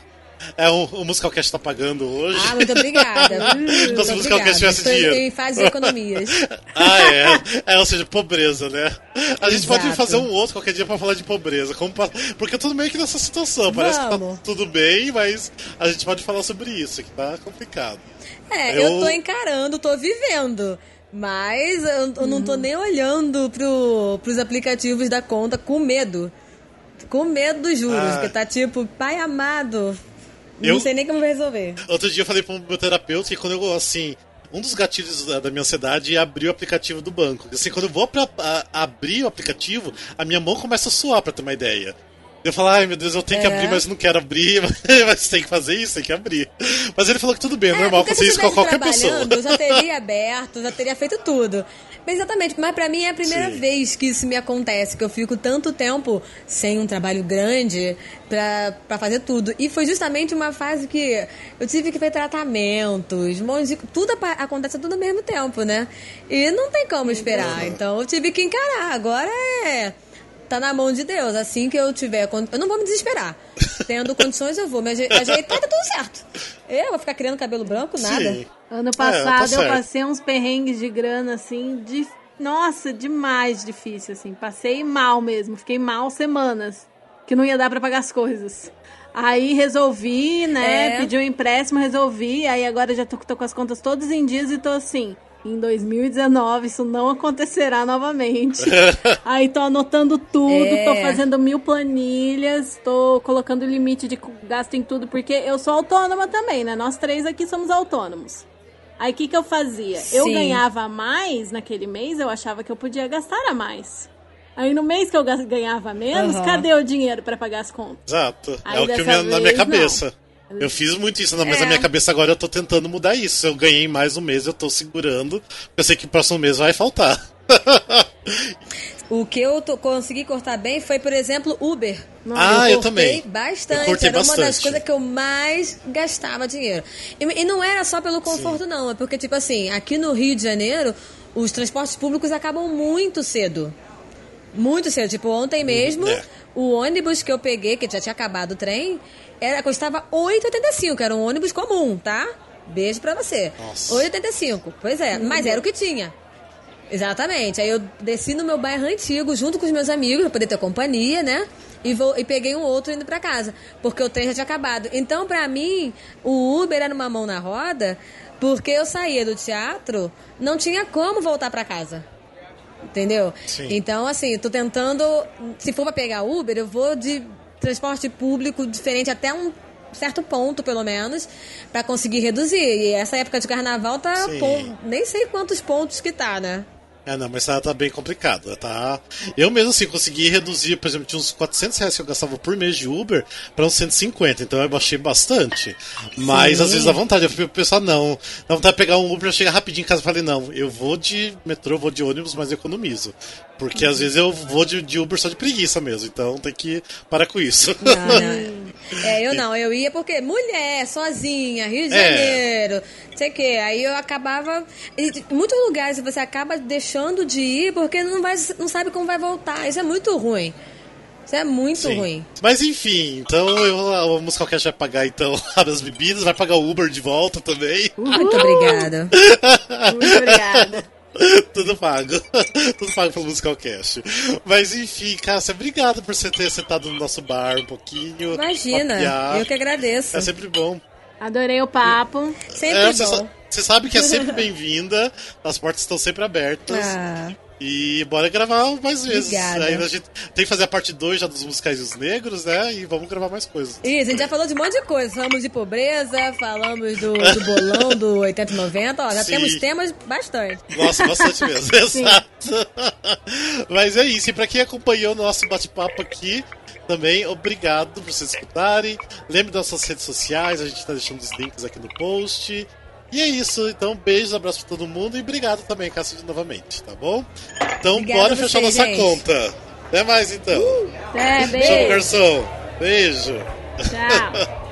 É, o, o Musicalcast tá pagando hoje. Ah, muito obrigada. [laughs] Hum, muito Nossa, musical obrigada. tivesse Estou dinheiro. em fase de economias. [laughs] Ah, é. é. Ou seja, pobreza, né? A gente pode Exato. fazer um outro qualquer dia pra falar de pobreza. como Porque eu tô meio que nessa situação. Parece que Vamos. tá tudo bem, mas a gente pode falar sobre isso, que tá complicado. É, Eu- eu tô encarando, tô vivendo. Mas eu, eu não tô nem olhando pro, pros aplicativos da conta com medo. Com medo dos juros, Ah. porque tá tipo, pai amado. Eu- Não sei nem como resolver. Outro dia eu falei pro meu terapeuta que quando eu, assim, um dos gatilhos da, da minha ansiedade é abrir o aplicativo do banco. Assim, quando eu vou pra, a- abrir o aplicativo, a minha mão começa a suar, pra ter uma ideia. Eu falo, ai meu Deus, eu tenho que É. abrir, mas não quero abrir, [laughs] mas tem que fazer isso, tem que abrir. Mas ele falou que tudo bem, é normal porque fazer isso com qualquer pessoa. Eu já [laughs] teria aberto, já teria feito tudo. Mas exatamente, mas pra mim é a primeira Sim. vez que isso me acontece, que eu fico tanto tempo sem um trabalho grande pra, pra fazer tudo. E foi justamente uma fase que eu tive que ver tratamentos, um monte de, tudo acontece tudo ao mesmo tempo, né? E não tem como esperar. Então eu tive que encarar. Agora é. Tá na mão de Deus. Assim que eu tiver. Eu não vou me desesperar. [laughs] Tendo condições, eu vou me aje- ajeitar tá tudo certo. Eu vou ficar criando cabelo branco, nada. Sim. Ano tá passado eu certo. passei uns perrengues de grana, assim, de... Nossa, demais difícil, assim. Passei mal mesmo, fiquei mal semanas. Que não ia dar pra pagar as coisas. Aí resolvi, né? É. Pedi um empréstimo, resolvi. Aí agora já tô, tô com as contas todas em dias e tô assim. Em 2019 isso não acontecerá novamente. [laughs] Aí tô anotando tudo, É. tô fazendo mil planilhas, tô colocando limite de gasto em tudo, porque eu sou autônoma também, né? Nós três aqui somos autônomos. Aí o que, que eu fazia? Eu Sim. ganhava a mais naquele mês, eu achava que eu podia gastar a mais. Aí no mês que eu ganhava menos, Aham. cadê o dinheiro pra pagar as contas? Exato. Aí é o que eu me- na minha vez, cabeça. Eu fiz muito isso, mas É. na minha cabeça agora eu tô tentando mudar isso. Eu ganhei mais um mês, eu tô segurando. Eu sei que o próximo mês vai faltar. O que eu tô- consegui cortar bem foi, por exemplo, Uber. Ah, eu cortei também. Bastante. Eu cortei era uma das bastante. coisas que eu mais gastava dinheiro. E, e não era só pelo conforto, não. É porque, tipo assim, aqui no Rio de Janeiro, os transportes públicos acabam muito cedo. Muito cedo. Tipo, ontem mesmo, é. o ônibus que eu peguei, que já tinha acabado o trem, era, custava R$ 8,85. Era um ônibus comum, tá? Beijo pra você. Nossa. 8,85. Pois é, mas era o que tinha. Exatamente. Aí eu desci no meu bairro antigo junto com os meus amigos pra poder ter companhia, né? E, vou, e peguei um outro indo pra casa, porque o trem já tinha acabado. Então, pra mim, o Uber era uma mão na roda, porque eu saía do teatro, não tinha como voltar pra casa. Entendeu? Sim. Então, assim, tô tentando. Se for pra pegar Uber, eu vou de transporte público diferente até um certo ponto, pelo menos, pra conseguir reduzir. E essa época de carnaval tá. Pon- nem sei quantos pontos que tá, né? É, não, mas tá, tá bem complicado. Tá... Eu mesmo, assim, consegui reduzir, por exemplo, tinha uns 400 reais que eu gastava por mês de Uber para uns 150, então eu baixei bastante. Mas Sim. às vezes dá vontade, eu fui pensar, não, dá vontade de pegar um Uber, chegar rapidinho em casa e falei, não, eu vou de metrô, vou de ônibus, mas economizo. Porque às vezes eu vou de, de Uber só de preguiça mesmo, então tem que parar com isso. Não, não. [laughs] É, eu não, eu ia porque mulher, sozinha, Rio de É. Janeiro, não sei o quê. Aí eu acabava. Em muitos lugares você acaba deixando de ir porque não, vai, não sabe como vai voltar. Isso é muito ruim. Isso é muito Sim. ruim. Mas enfim, então eu, a Musicalcast vai pagar então [laughs] as bebidas, vai pagar o Uber de volta também. Muito obrigada. Muito obrigada. [laughs] Tudo pago. [laughs] Tudo pago pelo Musicalcast. Mas enfim, Cássia, obrigado por você ter sentado no nosso bar um pouquinho. Imagina, papear. eu que agradeço. É sempre bom. Adorei o papo. Sempre É, você, bom. sa- você sabe que é sempre [laughs] bem-vinda, as portas estão sempre abertas. Ah, E bora gravar mais vezes. Obrigada. Aí a gente tem que fazer a parte 2 já dos musicais e os negros, né? E vamos gravar mais coisas. Isso, a gente já falou de um monte de coisa. Falamos de pobreza, falamos do, do bolão do 80 e 90. Ó, já Sim. temos temas bastante. Nossa, bastante mesmo. [laughs] Exato. Mas é isso. E pra quem acompanhou o nosso bate-papo aqui, Também obrigado por vocês escutarem. Lembre das suas redes sociais, a gente está deixando os links aqui no post. E é isso, então beijos, abraço pra todo mundo e obrigado também, Cássio, novamente, tá bom? Então Obrigada bora fechar nossa gente. conta. Até mais então. Uh, é, beijo. Tchau, garçom. Beijo. Tchau. [laughs]